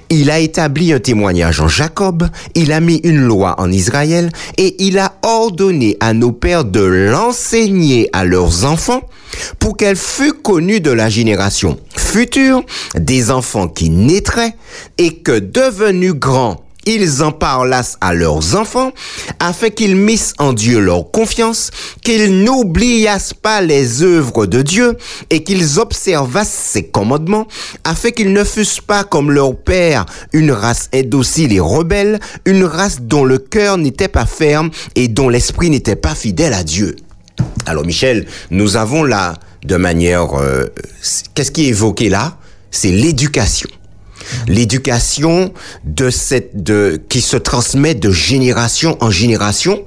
[SPEAKER 3] Il a établi un témoignage en Jacob, il a mis une loi en Israël et il a ordonné à nos pères de l'enseigner à leurs enfants pour qu'elle fût connue de la génération future des enfants qui naîtraient et que devenus grands ils en parlassent à leurs enfants, afin qu'ils missent en Dieu leur confiance, qu'ils n'oubliassent pas les œuvres de Dieu, et qu'ils observassent ses commandements, afin qu'ils ne fussent pas comme leur père, une race indocile et rebelle, une race dont le cœur n'était pas ferme et dont l'esprit n'était pas fidèle à Dieu. Alors Michel, nous avons là, de manière... euh, Qu'est-ce qui est évoqué là? C'est l'éducation l'éducation de cette de qui se transmet de génération en génération.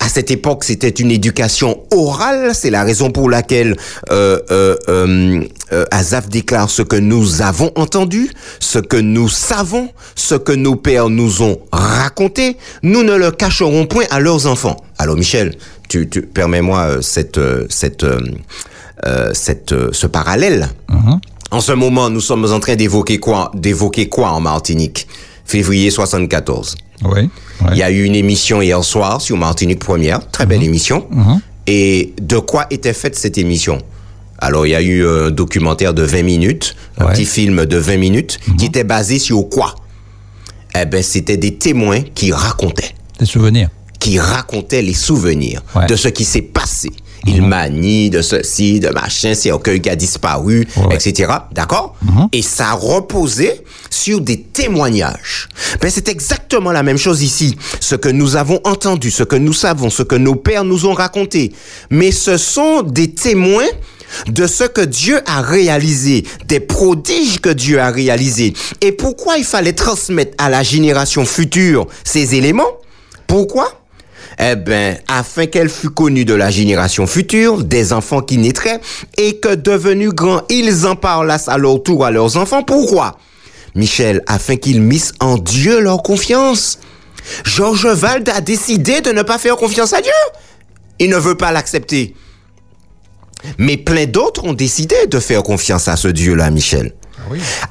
[SPEAKER 3] À cette époque, c'était une éducation orale. C'est la raison pour laquelle euh, euh, euh, euh, Azaf déclare ce que nous avons entendu, ce que nous savons, ce que nos pères nous ont raconté. Nous ne le cacherons point à leurs enfants. Alors Michel, tu, tu permets-moi euh, cette euh, cette euh, euh, cette ce parallèle. En ce moment, nous sommes en train d'évoquer quoi, d'évoquer quoi en Martinique? Février 74.
[SPEAKER 2] Oui.
[SPEAKER 3] Il y a eu une émission hier soir sur Martinique Première, très belle émission. Et de quoi était faite cette émission? Alors, il y a eu un documentaire de 20 minutes, un
[SPEAKER 2] Ouais.
[SPEAKER 3] petit film de 20 minutes, qui était basé sur quoi? Eh ben, c'était des témoins qui racontaient
[SPEAKER 2] Des souvenirs.
[SPEAKER 3] qui racontait les souvenirs
[SPEAKER 2] Ouais.
[SPEAKER 3] de ce qui s'est passé. Il manie de ceci, de machin, c'est un qui a disparu,
[SPEAKER 2] Ouais,
[SPEAKER 3] etc. D'accord? Et ça reposait sur des témoignages. Ben, c'est exactement la même chose ici. Ce que nous avons entendu, ce que nous savons, ce que nos pères nous ont raconté. Mais ce sont des témoins de ce que Dieu a réalisé, des prodiges que Dieu a réalisés. Et pourquoi il fallait transmettre à la génération future ces éléments? Pourquoi? Eh ben, afin qu'elle fût connue de la génération future, des enfants qui naîtraient, et que devenus grands, ils en parlassent à leur tour à leurs enfants. Pourquoi? Michel, afin qu'ils missent en Dieu leur confiance. Georges Valde a décidé de ne pas faire confiance à Dieu. Il ne veut pas l'accepter. Mais plein d'autres ont décidé de faire confiance à ce Dieu-là, Michel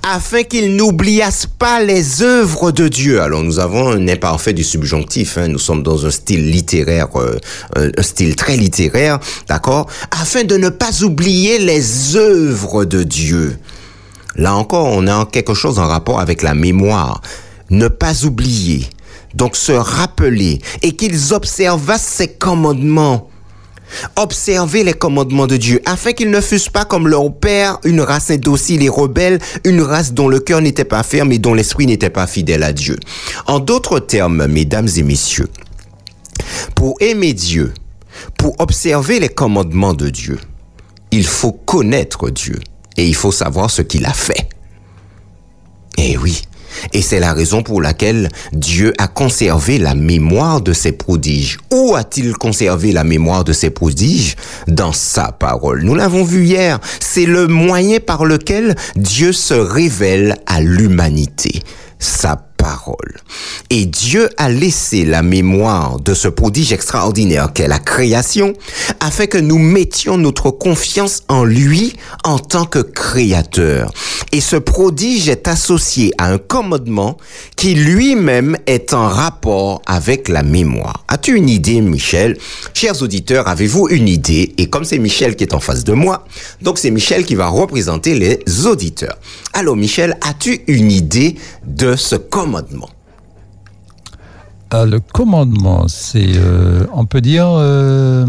[SPEAKER 3] afin qu'ils n'oubliassent pas les œuvres de Dieu. Alors nous avons un imparfait du subjonctif, hein. nous sommes dans un style littéraire, euh, un style très littéraire, d'accord? Afin de ne pas oublier les œuvres de Dieu. Là encore, on a quelque chose en rapport avec la mémoire. Ne pas oublier, donc se rappeler, et qu'ils observassent ses commandements. Observer les commandements de Dieu, afin qu'ils ne fussent pas comme leur père, une race indocile et rebelle, une race dont le cœur n'était pas ferme et dont l'esprit n'était pas fidèle à Dieu. En d'autres termes, mesdames et messieurs, pour aimer Dieu, pour observer les commandements de Dieu, il faut connaître Dieu et il faut savoir ce qu'il a fait. Eh oui. Et c'est la raison pour laquelle Dieu a conservé la mémoire de ses prodiges. Où a-t-il conservé la mémoire de ses prodiges? Dans sa parole. Nous l'avons vu hier. C'est le moyen par lequel Dieu se révèle à l'humanité. Et Dieu a laissé la mémoire de ce prodige extraordinaire qu'est la création afin que nous mettions notre confiance en lui en tant que créateur. Et ce prodige est associé à un commandement qui lui-même est en rapport avec la mémoire. As-tu une idée, Michel? Chers auditeurs, avez-vous une idée? Et comme c'est Michel qui est en face de moi, donc c'est Michel qui va représenter les auditeurs. Alors Michel, as-tu une idée de ce commandement?
[SPEAKER 2] Ah, le commandement, c'est, euh, on peut dire, euh,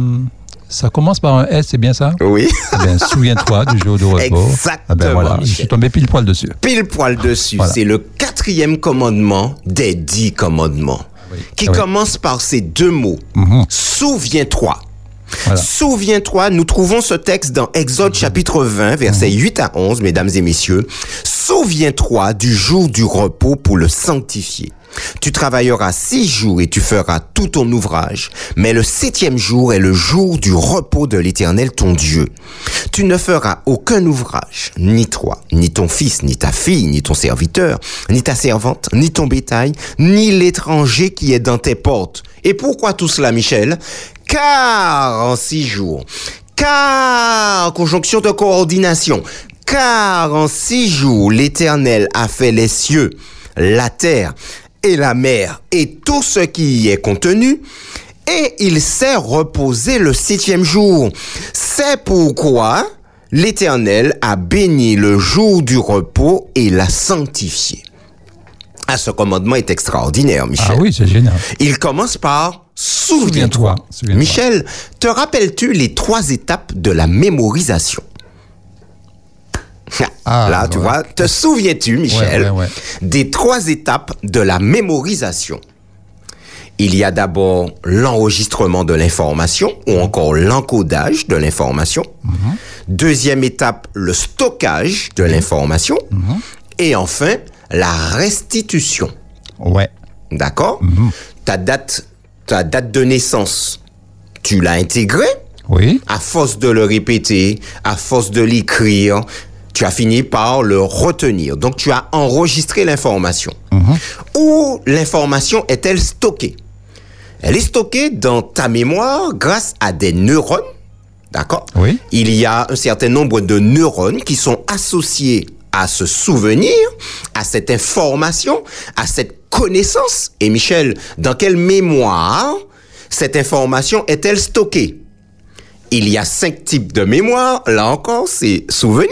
[SPEAKER 2] ça commence par un S, c'est bien ça?
[SPEAKER 3] Oui.
[SPEAKER 2] Eh bien, Souviens-toi du jour de repos.
[SPEAKER 3] Exactement,
[SPEAKER 2] Ah ben voilà, je suis tombé pile poil dessus.
[SPEAKER 3] pile poil dessus.
[SPEAKER 2] Voilà.
[SPEAKER 3] C'est le quatrième commandement des dix commandements, qui
[SPEAKER 2] Oui.
[SPEAKER 3] commence par ces deux mots.
[SPEAKER 2] Mhm.
[SPEAKER 3] Souviens-toi.
[SPEAKER 2] Voilà.
[SPEAKER 3] Souviens-toi, nous trouvons ce texte dans Exode chapitre 20, versets 8 à 11, mesdames et messieurs. Souviens-toi du jour du repos pour le sanctifier. Tu travailleras six jours et tu feras tout ton ouvrage, mais le septième jour est le jour du repos de l'Éternel ton Dieu. Tu ne feras aucun ouvrage, ni toi, ni ton fils, ni ta fille, ni ton serviteur, ni ta servante, ni ton bétail, ni l'étranger qui est dans tes portes. Et pourquoi tout cela, Michel? Car en six jours, car conjonction de coordination, Car en six jours, l'Éternel a fait les cieux, la terre et la mer et tout ce qui y est contenu, et il s'est reposé le septième jour. C'est pourquoi l'Éternel a béni le jour du repos et l'a sanctifié. Ah, ce commandement est extraordinaire, Michel.
[SPEAKER 2] Ah oui, c'est génial.
[SPEAKER 3] Il commence par Souviens-toi. Michel, te rappelles-tu les trois étapes de la mémorisation?
[SPEAKER 2] Ah,
[SPEAKER 3] Là, tu
[SPEAKER 2] ouais.
[SPEAKER 3] vois, te souviens-tu, Michel,
[SPEAKER 2] Ouais, ouais, ouais.
[SPEAKER 3] des trois étapes de la mémorisation? Il y a d'abord l'enregistrement de l'information ou encore l'encodage de l'information.
[SPEAKER 2] Mhm.
[SPEAKER 3] Deuxième étape, le stockage de l'information.
[SPEAKER 2] Mhm.
[SPEAKER 3] Et enfin, la restitution.
[SPEAKER 2] Ouais.
[SPEAKER 3] D'accord
[SPEAKER 2] Mhm.
[SPEAKER 3] Ta date, ta date de naissance, tu l'as intégrée
[SPEAKER 2] Oui.
[SPEAKER 3] à force de le répéter, à force de l'écrire, tu as fini par le retenir. Donc tu as enregistré l'information. Où l'information est-elle stockée? Elle est stockée dans ta mémoire grâce à des neurones. D'accord?
[SPEAKER 2] Oui.
[SPEAKER 3] Il y a un certain nombre de neurones qui sont associés à ce souvenir, à cette information, à cette connaissance. Et Michel, dans quelle mémoire cette information est-elle stockée? Il y a cinq types de mémoire. Là encore, c'est souvenir.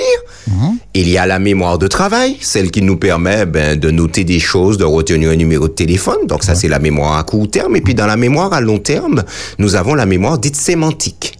[SPEAKER 3] Il y a la mémoire de travail, celle qui nous permet ben, de noter des choses, de retenir un numéro de téléphone. Donc ça, c'est la mémoire à court terme. Et puis dans la mémoire à long terme, nous avons la mémoire dite sémantique.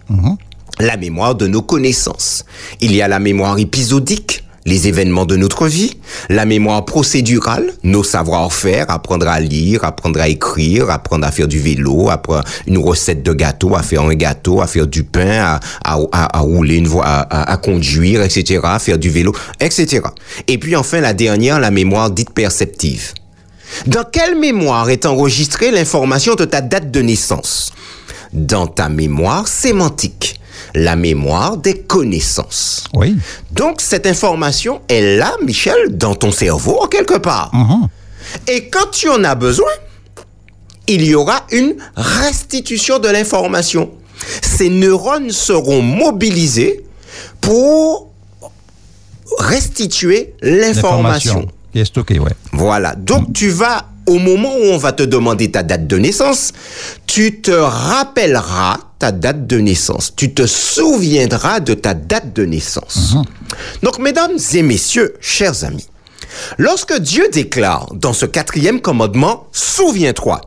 [SPEAKER 3] La mémoire de nos connaissances. Il y a la mémoire épisodique, les événements de notre vie, la mémoire procédurale, nos savoir-faire, apprendre à lire, apprendre à écrire, apprendre à faire du vélo, apprendre une recette de gâteau, à faire un gâteau, à faire du pain, à, à, à- rouler une voie, à conduire, etc., à faire du vélo, etc. Et puis enfin, la dernière, la mémoire dite perceptive. Dans quelle mémoire est enregistrée l'information de ta date de naissance? Dans ta mémoire sémantique, la mémoire des connaissances.
[SPEAKER 2] Oui.
[SPEAKER 3] Donc cette information est là, Michel, dans ton cerveau, en quelque part. Et quand tu en as besoin, il y aura une restitution de l'information. Ces neurones seront mobilisés pour restituer l'information.
[SPEAKER 2] Qui est stockée, ouais.
[SPEAKER 3] Voilà. Donc, tu vas, au moment où on va te demander ta date de naissance, tu te rappelleras ta date de naissance. Tu te souviendras de ta date de naissance. Donc, mesdames et messieurs, chers amis, lorsque Dieu déclare dans ce quatrième commandement, souviens-toi,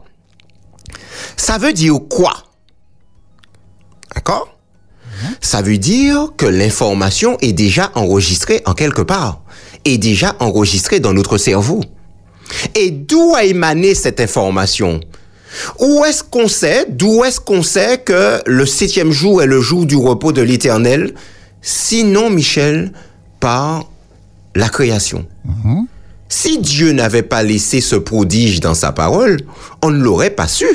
[SPEAKER 3] ça veut dire quoi? D'accord? Ça veut dire que l'information est déjà enregistrée en quelque part, est déjà enregistrée dans notre cerveau. Et d'où a émané cette information? Où est-ce qu'on sait, d'où est-ce qu'on sait que le septième jour est le jour du repos de l'Éternel Sinon, Michel, par la création? Si Dieu n'avait pas laissé ce prodige dans sa parole, on ne l'aurait pas su.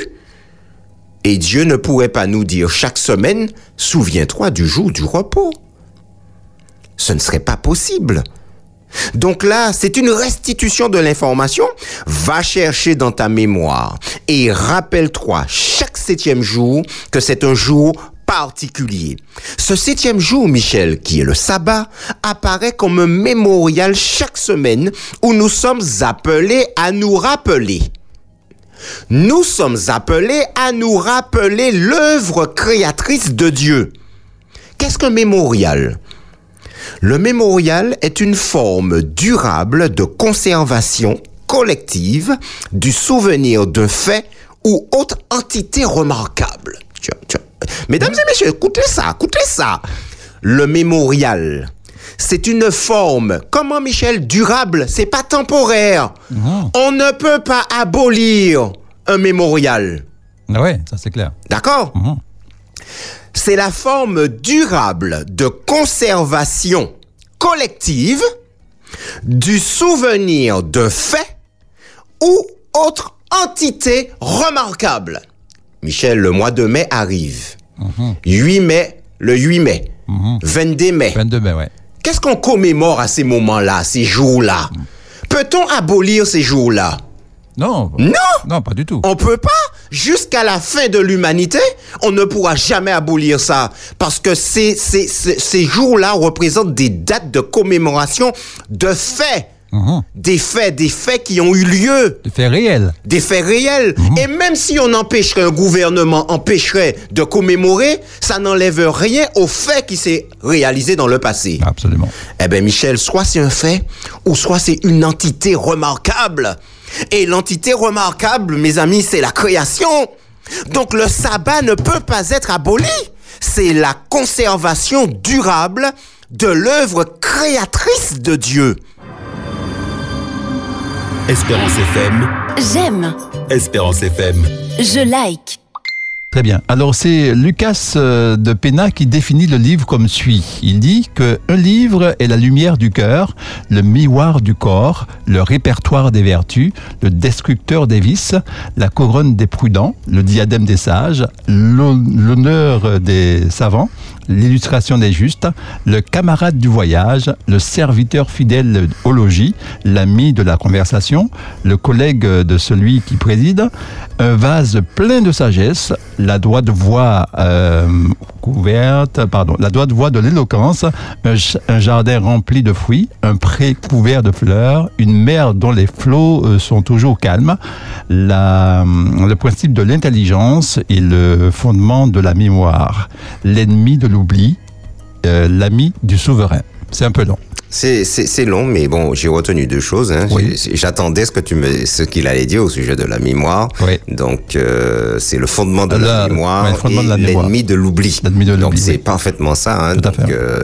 [SPEAKER 3] Et Dieu ne pourrait pas nous dire chaque semaine, souviens-toi du jour du repos. Ce ne serait pas possible. Donc là, c'est une restitution de l'information. Va chercher dans ta mémoire et rappelle-toi chaque septième jour que c'est un jour particulier. Ce septième jour, Michel, qui est le sabbat, apparaît comme un mémorial chaque semaine où nous sommes appelés à nous rappeler. Nous sommes appelés à nous rappeler l'œuvre créatrice de Dieu. Qu'est-ce qu'un mémorial? Le mémorial est une forme durable de conservation collective du souvenir d'un fait ou autre entité remarquable. Tiens, tiens. Mesdames et messieurs, écoutez ça, écoutez ça. Le mémorial, c'est une forme, comment Michel, durable, c'est pas temporaire. On ne peut pas abolir un mémorial.
[SPEAKER 2] Ah ouais, ça c'est clair.
[SPEAKER 3] D'accord? C'est la forme durable de conservation collective du souvenir de fait ou autre entité remarquable. Michel, le mois de mai arrive. 8 mai, le 8 mai. 22 mai.
[SPEAKER 2] 22 mai, ouais.
[SPEAKER 3] Qu'est-ce qu'on commémore à ces moments-là, ces jours-là? Peut-on abolir ces jours-là?
[SPEAKER 2] Non.
[SPEAKER 3] Non
[SPEAKER 2] Non, pas du tout.
[SPEAKER 3] On peut pas. Jusqu'à la fin de l'humanité, on ne pourra jamais abolir ça. Parce que ces, ces, ces, ces jours-là représentent des dates de commémoration de faits.
[SPEAKER 2] Mhm.
[SPEAKER 3] Des faits, des faits qui ont eu lieu.
[SPEAKER 2] De fait réel.
[SPEAKER 3] Des faits réels. Et même si on empêcherait, un gouvernement empêcherait de commémorer, ça n'enlève rien au fait qui s'est réalisé dans le passé.
[SPEAKER 2] Absolument.
[SPEAKER 3] Eh bien, Michel, soit c'est un fait, ou soit c'est une entité remarquable. Et l'entité remarquable, mes amis, c'est la création. Donc le sabbat ne peut pas être aboli. C'est la conservation durable de l'œuvre créatrice de Dieu.
[SPEAKER 5] Espérance FM,
[SPEAKER 1] J'aime,
[SPEAKER 5] Espérance FM.
[SPEAKER 1] je like.
[SPEAKER 2] Très bien. Alors c'est Lucas euh, de Pena qui définit le livre comme suit. Il dit que un livre est la lumière du cœur, le miroir du corps, le répertoire des vertus, le destructeur des vices, la couronne des prudents, le diadème des sages, l'hon- l'honneur des savants, l'illustration des justes, le camarade du voyage, le serviteur fidèle au logis, l'ami de la conversation, le collègue de celui qui préside, un vase plein de sagesse, la droite voie euh, couverte, pardon, la droite voie de l'éloquence, un, jardin rempli de fruits, un pré couvert de fleurs, une mer dont les flots euh, sont toujours calmes, la- le principe de l'intelligence et le fondement de la mémoire, l'ennemi l'oubli, euh, l'ami du souverain. C'est un peu long.
[SPEAKER 3] C'est, long, mais bon, j'ai retenu deux choses. Hein.
[SPEAKER 2] Oui.
[SPEAKER 3] J'attendais ce que tu me, ce qu'il allait dire au sujet de la mémoire.
[SPEAKER 2] Oui.
[SPEAKER 3] Donc, euh, c'est le fondement de la,
[SPEAKER 2] La-
[SPEAKER 3] mémoire
[SPEAKER 2] ouais, le fondement
[SPEAKER 3] et l'ennemi de l'oubli. Donc, c'est parfaitement ça. Hein.
[SPEAKER 2] Tout à
[SPEAKER 3] Donc,
[SPEAKER 2] fait.
[SPEAKER 3] euh,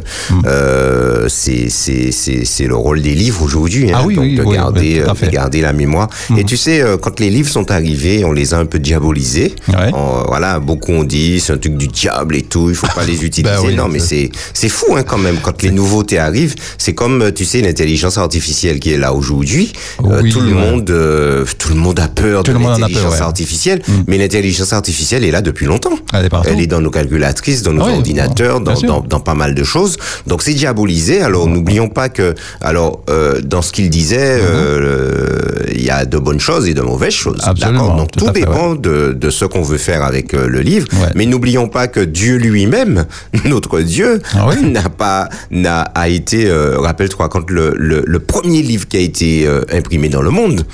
[SPEAKER 3] euh, c'est, c'est, c'est, c'est le rôle des livres aujourd'hui. Hein.
[SPEAKER 2] Ah oui,
[SPEAKER 3] Donc,
[SPEAKER 2] oui,
[SPEAKER 3] de garder, euh, de garder la mémoire. Et tu sais, euh, quand les livres sont arrivés, on les a un peu diabolisés.
[SPEAKER 2] Ouais.
[SPEAKER 3] Voilà, beaucoup ont dit c'est un truc du diable et tout. Il faut pas les utiliser.
[SPEAKER 2] Ben oui,
[SPEAKER 3] non, mais
[SPEAKER 2] c'est-
[SPEAKER 3] c'est c'est fou hein, quand même quand les nouveautés arrivent. C'est comme tu sais l'intelligence artificielle qui est là aujourd'hui. Euh, tout le
[SPEAKER 2] ouais.
[SPEAKER 3] monde euh, tout le monde a peur
[SPEAKER 2] Tout
[SPEAKER 3] de l'intelligence
[SPEAKER 2] ouais. Mm.
[SPEAKER 3] artificielle, mais l'intelligence artificielle est là depuis longtemps.
[SPEAKER 2] Elle est partout.
[SPEAKER 3] Elle est dans nos calculatrices, dans nos
[SPEAKER 2] oui,
[SPEAKER 3] ordinateurs, dans, dans, dans pas mal de choses. Donc c'est diabolisé. Alors n'oublions pas que alors euh, dans ce qu'il disait, euh, il y a de bonnes choses et de mauvaises choses.
[SPEAKER 2] Mm-hmm.
[SPEAKER 3] D'accord Donc
[SPEAKER 2] tout
[SPEAKER 3] tout
[SPEAKER 2] à fait,
[SPEAKER 3] dépend de, de ce qu'on veut faire avec euh, le livre. Mais n'oublions pas que Dieu lui-même, notre Dieu,
[SPEAKER 2] Ah
[SPEAKER 3] n'a pas n'a a été euh, rappelle-toi quand le, le, le premier livre qui a été euh, imprimé dans le monde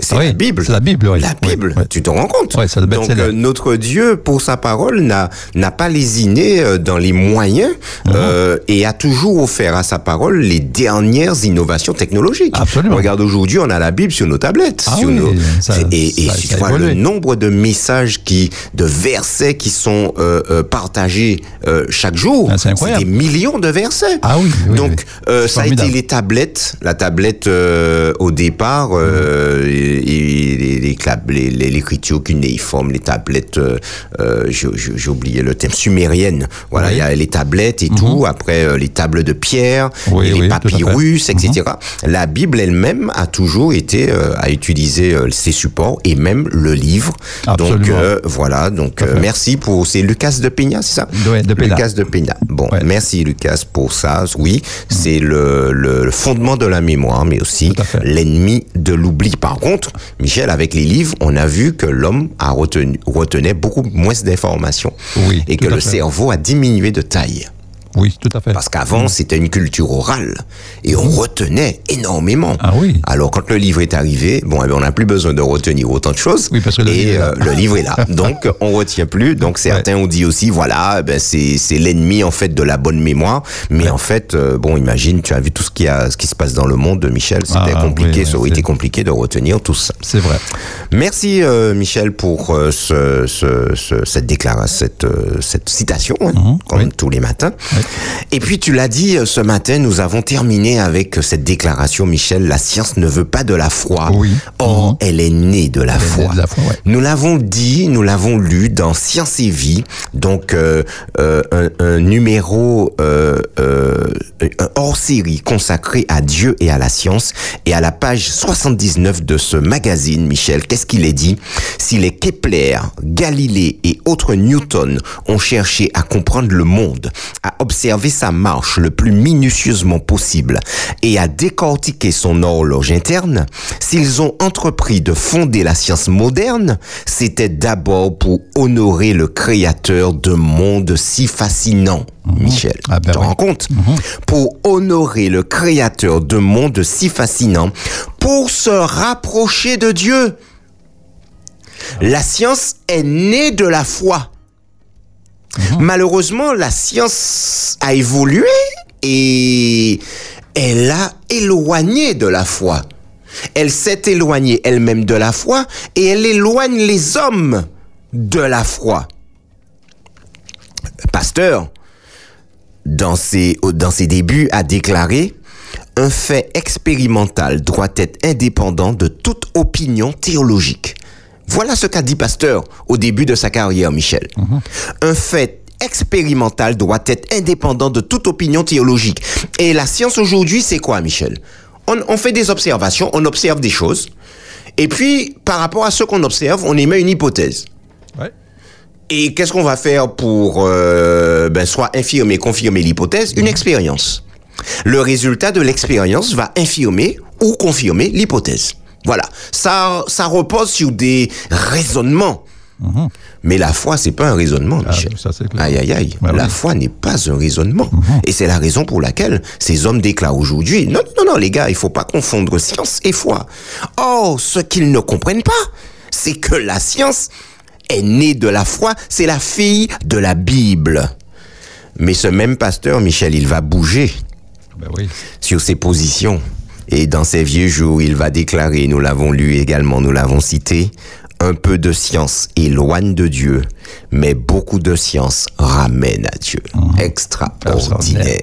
[SPEAKER 3] c'est
[SPEAKER 2] Oui,
[SPEAKER 3] la Bible.
[SPEAKER 2] c'est la Bible, oui.
[SPEAKER 3] La Bible,
[SPEAKER 2] oui.
[SPEAKER 3] tu te rends compte?
[SPEAKER 2] Le
[SPEAKER 3] Donc euh, notre Dieu, pour sa parole, n'a pas lésiné euh, dans les moyens euh, et a toujours offert à sa parole les dernières innovations technologiques.
[SPEAKER 2] Absolument.
[SPEAKER 3] Regarde aujourd'hui, on a la Bible sur nos tablettes,
[SPEAKER 2] Ah
[SPEAKER 3] sur
[SPEAKER 2] oui,
[SPEAKER 3] nos
[SPEAKER 2] ça-
[SPEAKER 3] et, et
[SPEAKER 2] ça-
[SPEAKER 3] si
[SPEAKER 2] ça
[SPEAKER 3] tu vois le nombre de messages qui, de versets qui sont euh, partagés euh, chaque jour,
[SPEAKER 2] Ah, c'est incroyable.
[SPEAKER 3] des millions de versets.
[SPEAKER 2] Ah oui, oui,
[SPEAKER 3] Donc euh, ça a été les tablettes, la tablette euh, au départ, euh,
[SPEAKER 2] Mhm.
[SPEAKER 3] Les- les les- l'écriture cunéiforme, les tablettes, euh, euh, j'ai oublié le thème, sumérienne. Voilà.
[SPEAKER 2] Mhm.
[SPEAKER 3] il y a les tablettes et tout, après euh, les tables de pierre, et les
[SPEAKER 2] à. Mhm.
[SPEAKER 3] papyrus, etc. La Bible elle-même a toujours été, a utilisé euh, ses supports et même le livre. Donc euh, voilà, donc euh, merci pour, c'est Lucas de Peña, c'est ça
[SPEAKER 2] Ouais, de Peña.
[SPEAKER 3] Lucas de Peña. Bon,
[SPEAKER 2] Ouais.
[SPEAKER 3] merci Lucas pour ça. Oui, c'est le, fondement de la mémoire, mais aussi
[SPEAKER 2] à
[SPEAKER 3] l'ennemi de l'oubli. Par contre, Michel, avec les livres, on a vu que l'homme a retenu, retenait beaucoup moins d'informations.
[SPEAKER 2] Oui,
[SPEAKER 3] Et que le cerveau a diminué de taille.
[SPEAKER 2] Oui, tout à fait.
[SPEAKER 3] Parce qu'avant, c'était une culture orale. Et on retenait énormément.
[SPEAKER 2] Ah oui.
[SPEAKER 3] Alors, quand le livre est arrivé, bon, eh ben, on n'a plus besoin de retenir autant de choses.
[SPEAKER 2] Oui, parce que le
[SPEAKER 3] et
[SPEAKER 2] livre est là.
[SPEAKER 3] euh, le livre est là. Donc, on retient plus. Donc, certains ont dit aussi, voilà, eh ben, c'est, l'ennemi, en fait, de la bonne mémoire. Mais en fait, euh, bon, imagine, tu as vu tout ce qui a, ce qui se passe dans le monde, Michel. C'était
[SPEAKER 2] Ah,
[SPEAKER 3] compliqué.
[SPEAKER 2] oui,
[SPEAKER 3] ça aurait été compliqué de retenir tout ça.
[SPEAKER 2] C'est vrai.
[SPEAKER 3] Merci euh, Michel pour ce, ce- ce- cette déclaration, cette, cette citation, hein, comme
[SPEAKER 2] oui.
[SPEAKER 3] tous les matins. Et puis tu l'as dit ce matin, nous avons terminé avec cette déclaration, Michel. La science ne veut pas de la foi.
[SPEAKER 2] Oui.
[SPEAKER 3] Or,
[SPEAKER 2] Mhm.
[SPEAKER 3] elle est née de la
[SPEAKER 2] Elle
[SPEAKER 3] foi.
[SPEAKER 2] de la foi, ouais.
[SPEAKER 3] Nous l'avons dit, nous l'avons lu dans Science et Vie, donc euh, euh, un, un numéro euh, euh, un hors-série consacré à Dieu et à la science. Et à la page 79 de ce magazine, Michel, qu'est-ce qu'il est dit? Si les Kepler, Galilée et autres Newton ont cherché à comprendre le monde, à observer observé sa marche le plus minutieusement possible et à décortiquer son horloge interne, s'ils ont entrepris de fonder la science moderne, c'était d'abord pour honorer le créateur de monde si fascinant. Michel,
[SPEAKER 2] Ah ben
[SPEAKER 3] tu te
[SPEAKER 2] oui.
[SPEAKER 3] rends compte? Pour honorer le créateur de monde si fascinant, pour se rapprocher de Dieu. La science est née de la foi. Malheureusement, la science a évolué et elle a éloigné de la foi. Elle s'est éloignée elle-même de la foi et elle éloigne les hommes de la foi. Pasteur, dans ses, dans ses débuts, a déclaré Un fait expérimental doit être indépendant de toute opinion théologique. Voilà ce qu'a dit Pasteur au début de sa carrière, Michel. Un fait expérimental doit être indépendant de toute opinion théologique. Et la science aujourd'hui, c'est quoi, Michel? On, on fait des observations, on observe des choses, et puis par rapport à ce qu'on observe, on émet une hypothèse.
[SPEAKER 2] Ouais.
[SPEAKER 3] Et qu'est-ce qu'on va faire pour euh, ben, soit infirmer, confirmer l'hypothèse? Une expérience. Le résultat de l'expérience va infirmer ou confirmer l'hypothèse. Voilà. Ça, ça repose sur des raisonnements. Mais la foi, c'est pas un raisonnement,
[SPEAKER 2] Ah,
[SPEAKER 3] Michel.
[SPEAKER 2] ça.
[SPEAKER 3] Aïe, aïe, aïe.
[SPEAKER 2] Bah
[SPEAKER 3] la
[SPEAKER 2] oui.
[SPEAKER 3] foi n'est pas un raisonnement. Et c'est la raison pour laquelle ces hommes déclarent aujourd'hui, non, non, non, les gars, il faut pas confondre science et foi. Or, ce qu'ils ne comprennent pas, c'est que la science est née de la foi, c'est la fille de la Bible. Mais ce même pasteur, Michel, il va bouger
[SPEAKER 2] oui.
[SPEAKER 3] sur ses positions. Et dans ses vieux jours, il va déclarer, nous l'avons lu également, nous l'avons cité, un peu de science éloigne de Dieu, mais beaucoup de science ramène à Dieu. Extraordinaire.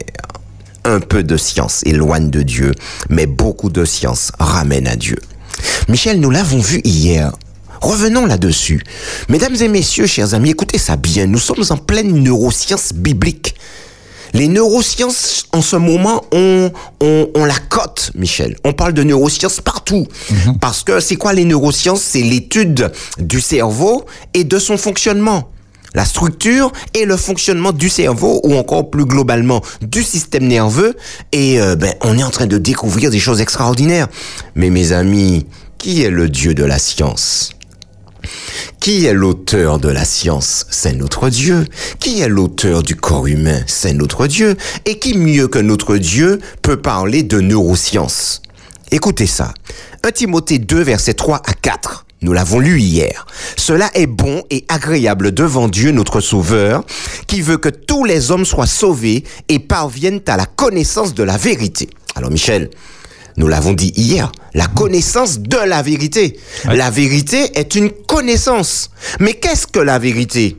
[SPEAKER 3] Un peu de science éloigne de Dieu, mais beaucoup de science ramène à Dieu. Michel, nous l'avons vu hier. Revenons là-dessus. Mesdames et messieurs, chers amis, écoutez ça bien. Nous sommes en pleine neuroscience biblique. Les neurosciences, en ce moment, on, on, on la cote, Michel. On parle de neurosciences partout. Parce que c'est quoi les neurosciences? C'est l'étude du cerveau et de son fonctionnement. La structure et le fonctionnement du cerveau, ou encore plus globalement du système nerveux. Et euh, ben, on est en train de découvrir des choses extraordinaires. Mais mes amis, qui est le dieu de la science? Qui est l'auteur de la science C'est notre Dieu. Qui est l'auteur du corps humain C'est notre Dieu. Et qui mieux que notre Dieu peut parler de neurosciences? Écoutez ça. 1 Timothée 2, versets 3 à 4. Nous l'avons lu hier. Cela est bon et agréable devant Dieu notre Sauveur, qui veut que tous les hommes soient sauvés et parviennent à la connaissance de la vérité. Alors Michel, nous l'avons dit hier, la connaissance de la vérité.
[SPEAKER 2] Ouais.
[SPEAKER 3] La vérité est une connaissance. Mais qu'est-ce que la vérité?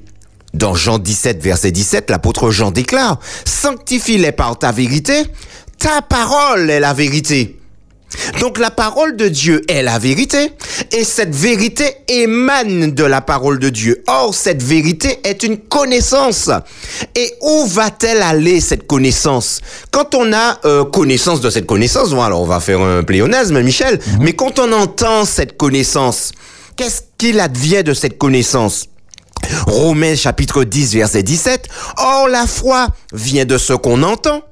[SPEAKER 3] Dans Jean 17, verset 17, l'apôtre Jean déclare, Sanctifie-les par ta vérité, ta parole est la vérité. Donc la parole de Dieu est la vérité et cette vérité émane de la parole de Dieu. Or, cette vérité est une connaissance. Et où va-t-elle aller cette connaissance? Quand on a euh, connaissance de cette connaissance, bon alors on va faire un pléonasme, Michel, mais quand on entend cette connaissance, qu'est-ce qu'il advient de cette connaissance? Romains chapitre 10 verset 17. Or la foi vient de ce qu'on entend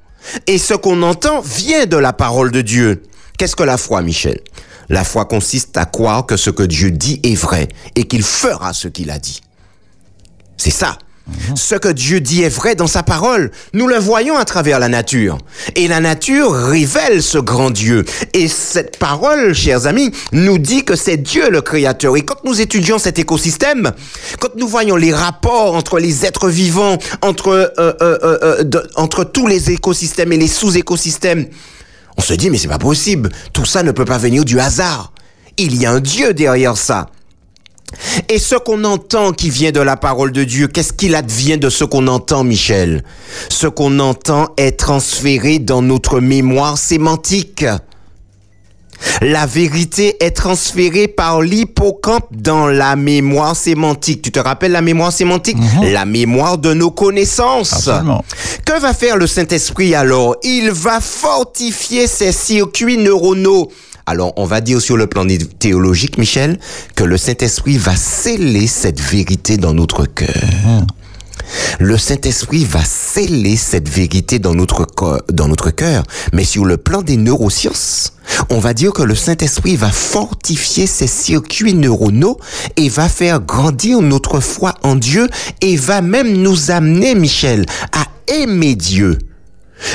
[SPEAKER 3] et ce qu'on entend vient de la parole de Dieu. Qu'est-ce que la foi, Michel? La foi consiste à croire que ce que Dieu dit est vrai et qu'il fera ce qu'il a dit. C'est ça. Ce que Dieu dit est vrai dans sa parole. Nous le voyons à travers la nature. Et la nature révèle ce grand Dieu. Et cette parole, chers amis, nous dit que c'est Dieu le Créateur. Et quand nous étudions cet écosystème, quand nous voyons les rapports entre les êtres vivants, entre, euh, euh, euh, euh, de- entre tous les écosystèmes et les sous-écosystèmes, on se dit, mais c'est pas possible. Tout ça ne peut pas venir du hasard. Il y a un Dieu derrière ça. Et ce qu'on entend qui vient de la parole de Dieu, qu'est-ce qu'il advient de ce qu'on entend, Michel? Ce qu'on entend est transféré dans notre mémoire sémantique. La vérité est transférée par l'hippocampe dans la mémoire sémantique. Tu te rappelles la mémoire sémantique? La mémoire de nos connaissances.
[SPEAKER 2] Absolument.
[SPEAKER 3] Que va faire le Saint-Esprit alors? Il va fortifier ses circuits neuronaux. Alors, on va dire sur le plan théologique, Michel, que le Saint-Esprit va sceller cette vérité dans notre cœur. Le Saint-Esprit va sceller cette vérité dans notre dans cœur, mais sur le plan des neurosciences, on va dire que le Saint-Esprit va fortifier ces circuits neuronaux et va faire grandir notre foi en Dieu et va même nous amener, Michel, à aimer Dieu.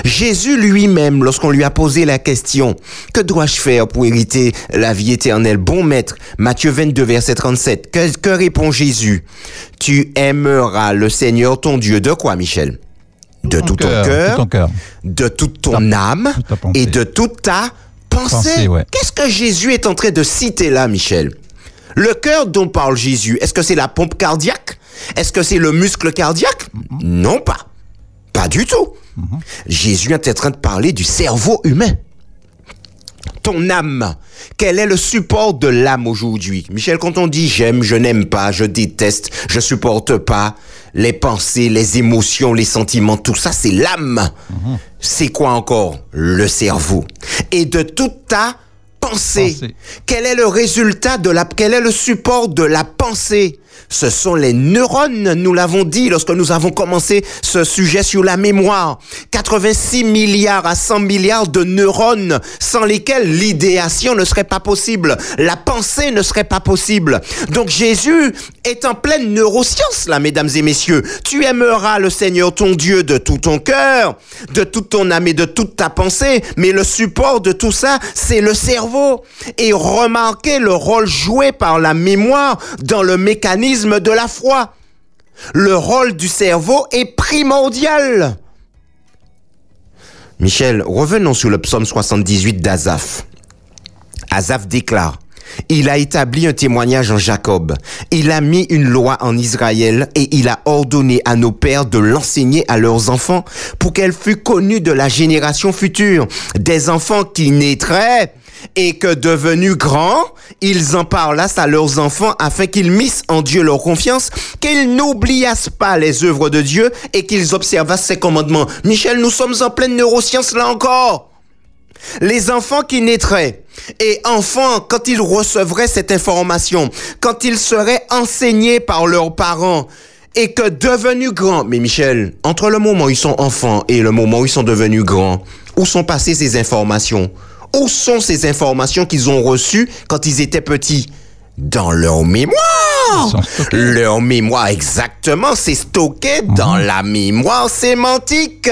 [SPEAKER 3] Jésus lui-même, lorsqu'on lui a posé la question, que dois-je faire pour hériter la vie éternelle? Bon maître, Matthieu 22, verset 37, que, que répond Jésus Tu aimeras le Seigneur ton Dieu de quoi, Michel? De tout ton cœur, de toute ton âme
[SPEAKER 2] ta
[SPEAKER 3] et de toute ta pensée.
[SPEAKER 2] Pensée, ouais.
[SPEAKER 3] Qu'est-ce que Jésus est en train de citer là, Michel? Le cœur dont parle Jésus, est-ce que c'est la pompe cardiaque? Est-ce que c'est le muscle cardiaque? Non pas. Pas du tout. Jésus est en train de parler du cerveau humain. Ton âme. Quel est le support de l'âme aujourd'hui? Michel, quand on dit j'aime, je n'aime pas, je déteste, je supporte pas, les pensées, les émotions, les sentiments, tout ça, c'est l'âme. C'est quoi encore? Le cerveau. Et de toute ta pensée.
[SPEAKER 2] Pensée.
[SPEAKER 3] Quel est le résultat de la, quel est le support de la pensée? Ce sont les neurones, nous l'avons dit lorsque nous avons commencé ce sujet sur la mémoire. 86 milliards à 100 milliards de neurones sans lesquels l'idéation ne serait pas possible, la pensée ne serait pas possible. Donc Jésus est en pleine neuroscience là, mesdames et messieurs. Tu aimeras le Seigneur ton Dieu de tout ton cœur, de toute ton âme et de toute ta pensée, mais le support de tout ça, c'est le cerveau. Et remarquez le rôle joué par la mémoire dans le mécanisme de la foi. Le rôle du cerveau est primordial. Michel, revenons sur le psaume 78 d'Azaph. Azaph déclare, il a établi un témoignage en Jacob, il a mis une loi en Israël et il a ordonné à nos pères de l'enseigner à leurs enfants pour qu'elle fût connue de la génération future, des enfants qui naîtraient et que devenus grands, ils en parlassent à leurs enfants afin qu'ils missent en Dieu leur confiance, qu'ils n'oubliassent pas les œuvres de Dieu et qu'ils observassent ses commandements. Michel, nous sommes en pleine neuroscience là encore. Les enfants qui naîtraient et enfants, quand ils recevraient cette information, quand ils seraient enseignés par leurs parents, et que devenus grands, mais Michel, entre le moment où ils sont enfants et le moment où ils sont devenus grands, où sont passées ces informations? Où sont ces informations qu'ils ont reçues quand ils étaient petits? Dans leur mémoire. Leur mémoire, exactement, c'est stocké dans la mémoire sémantique.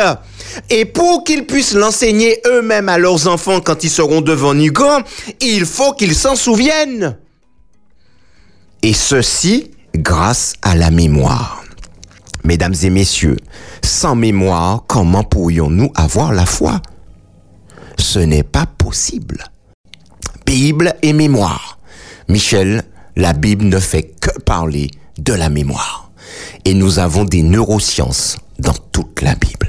[SPEAKER 3] Et pour qu'ils puissent l'enseigner eux-mêmes à leurs enfants quand ils seront devenus grands, il faut qu'ils s'en souviennent. Et ceci grâce à la mémoire. Mesdames et messieurs, sans mémoire, comment pourrions-nous avoir la foi? Ce n'est pas possible. Bible et mémoire. Michel, la Bible ne fait que parler de la mémoire. Et nous avons des neurosciences dans toute la Bible.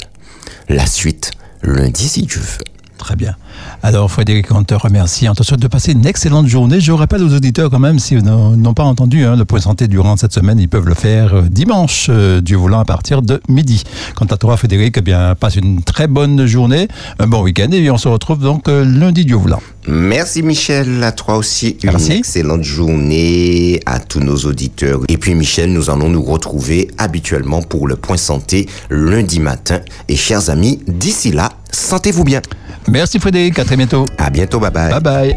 [SPEAKER 3] La suite, lundi si Dieu veut.
[SPEAKER 2] Très bien. Alors, Frédéric, on te remercie. On te souhaite de passer une excellente journée. Je rappelle aux auditeurs, quand même, s'ils n'ont pas entendu hein, le point santé durant cette semaine, ils peuvent le faire euh, dimanche, euh, Dieu voulant, à partir de midi. Quant à toi, Frédéric, eh bien, passe une très bonne journée, un bon week-end, et on se retrouve donc euh, lundi, Dieu voulant.
[SPEAKER 3] Merci Michel, à toi aussi une
[SPEAKER 2] Merci.
[SPEAKER 3] excellente journée à tous nos auditeurs. Et puis Michel, nous allons nous retrouver habituellement pour le point santé lundi matin. Et chers amis, d'ici là, sentez-vous bien.
[SPEAKER 2] Merci, Frédéric. À très bientôt.
[SPEAKER 3] À bientôt, bye bye.
[SPEAKER 2] Bye bye.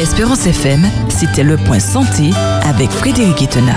[SPEAKER 1] Espérance FM, c'était le point santé avec Frédéric Etena.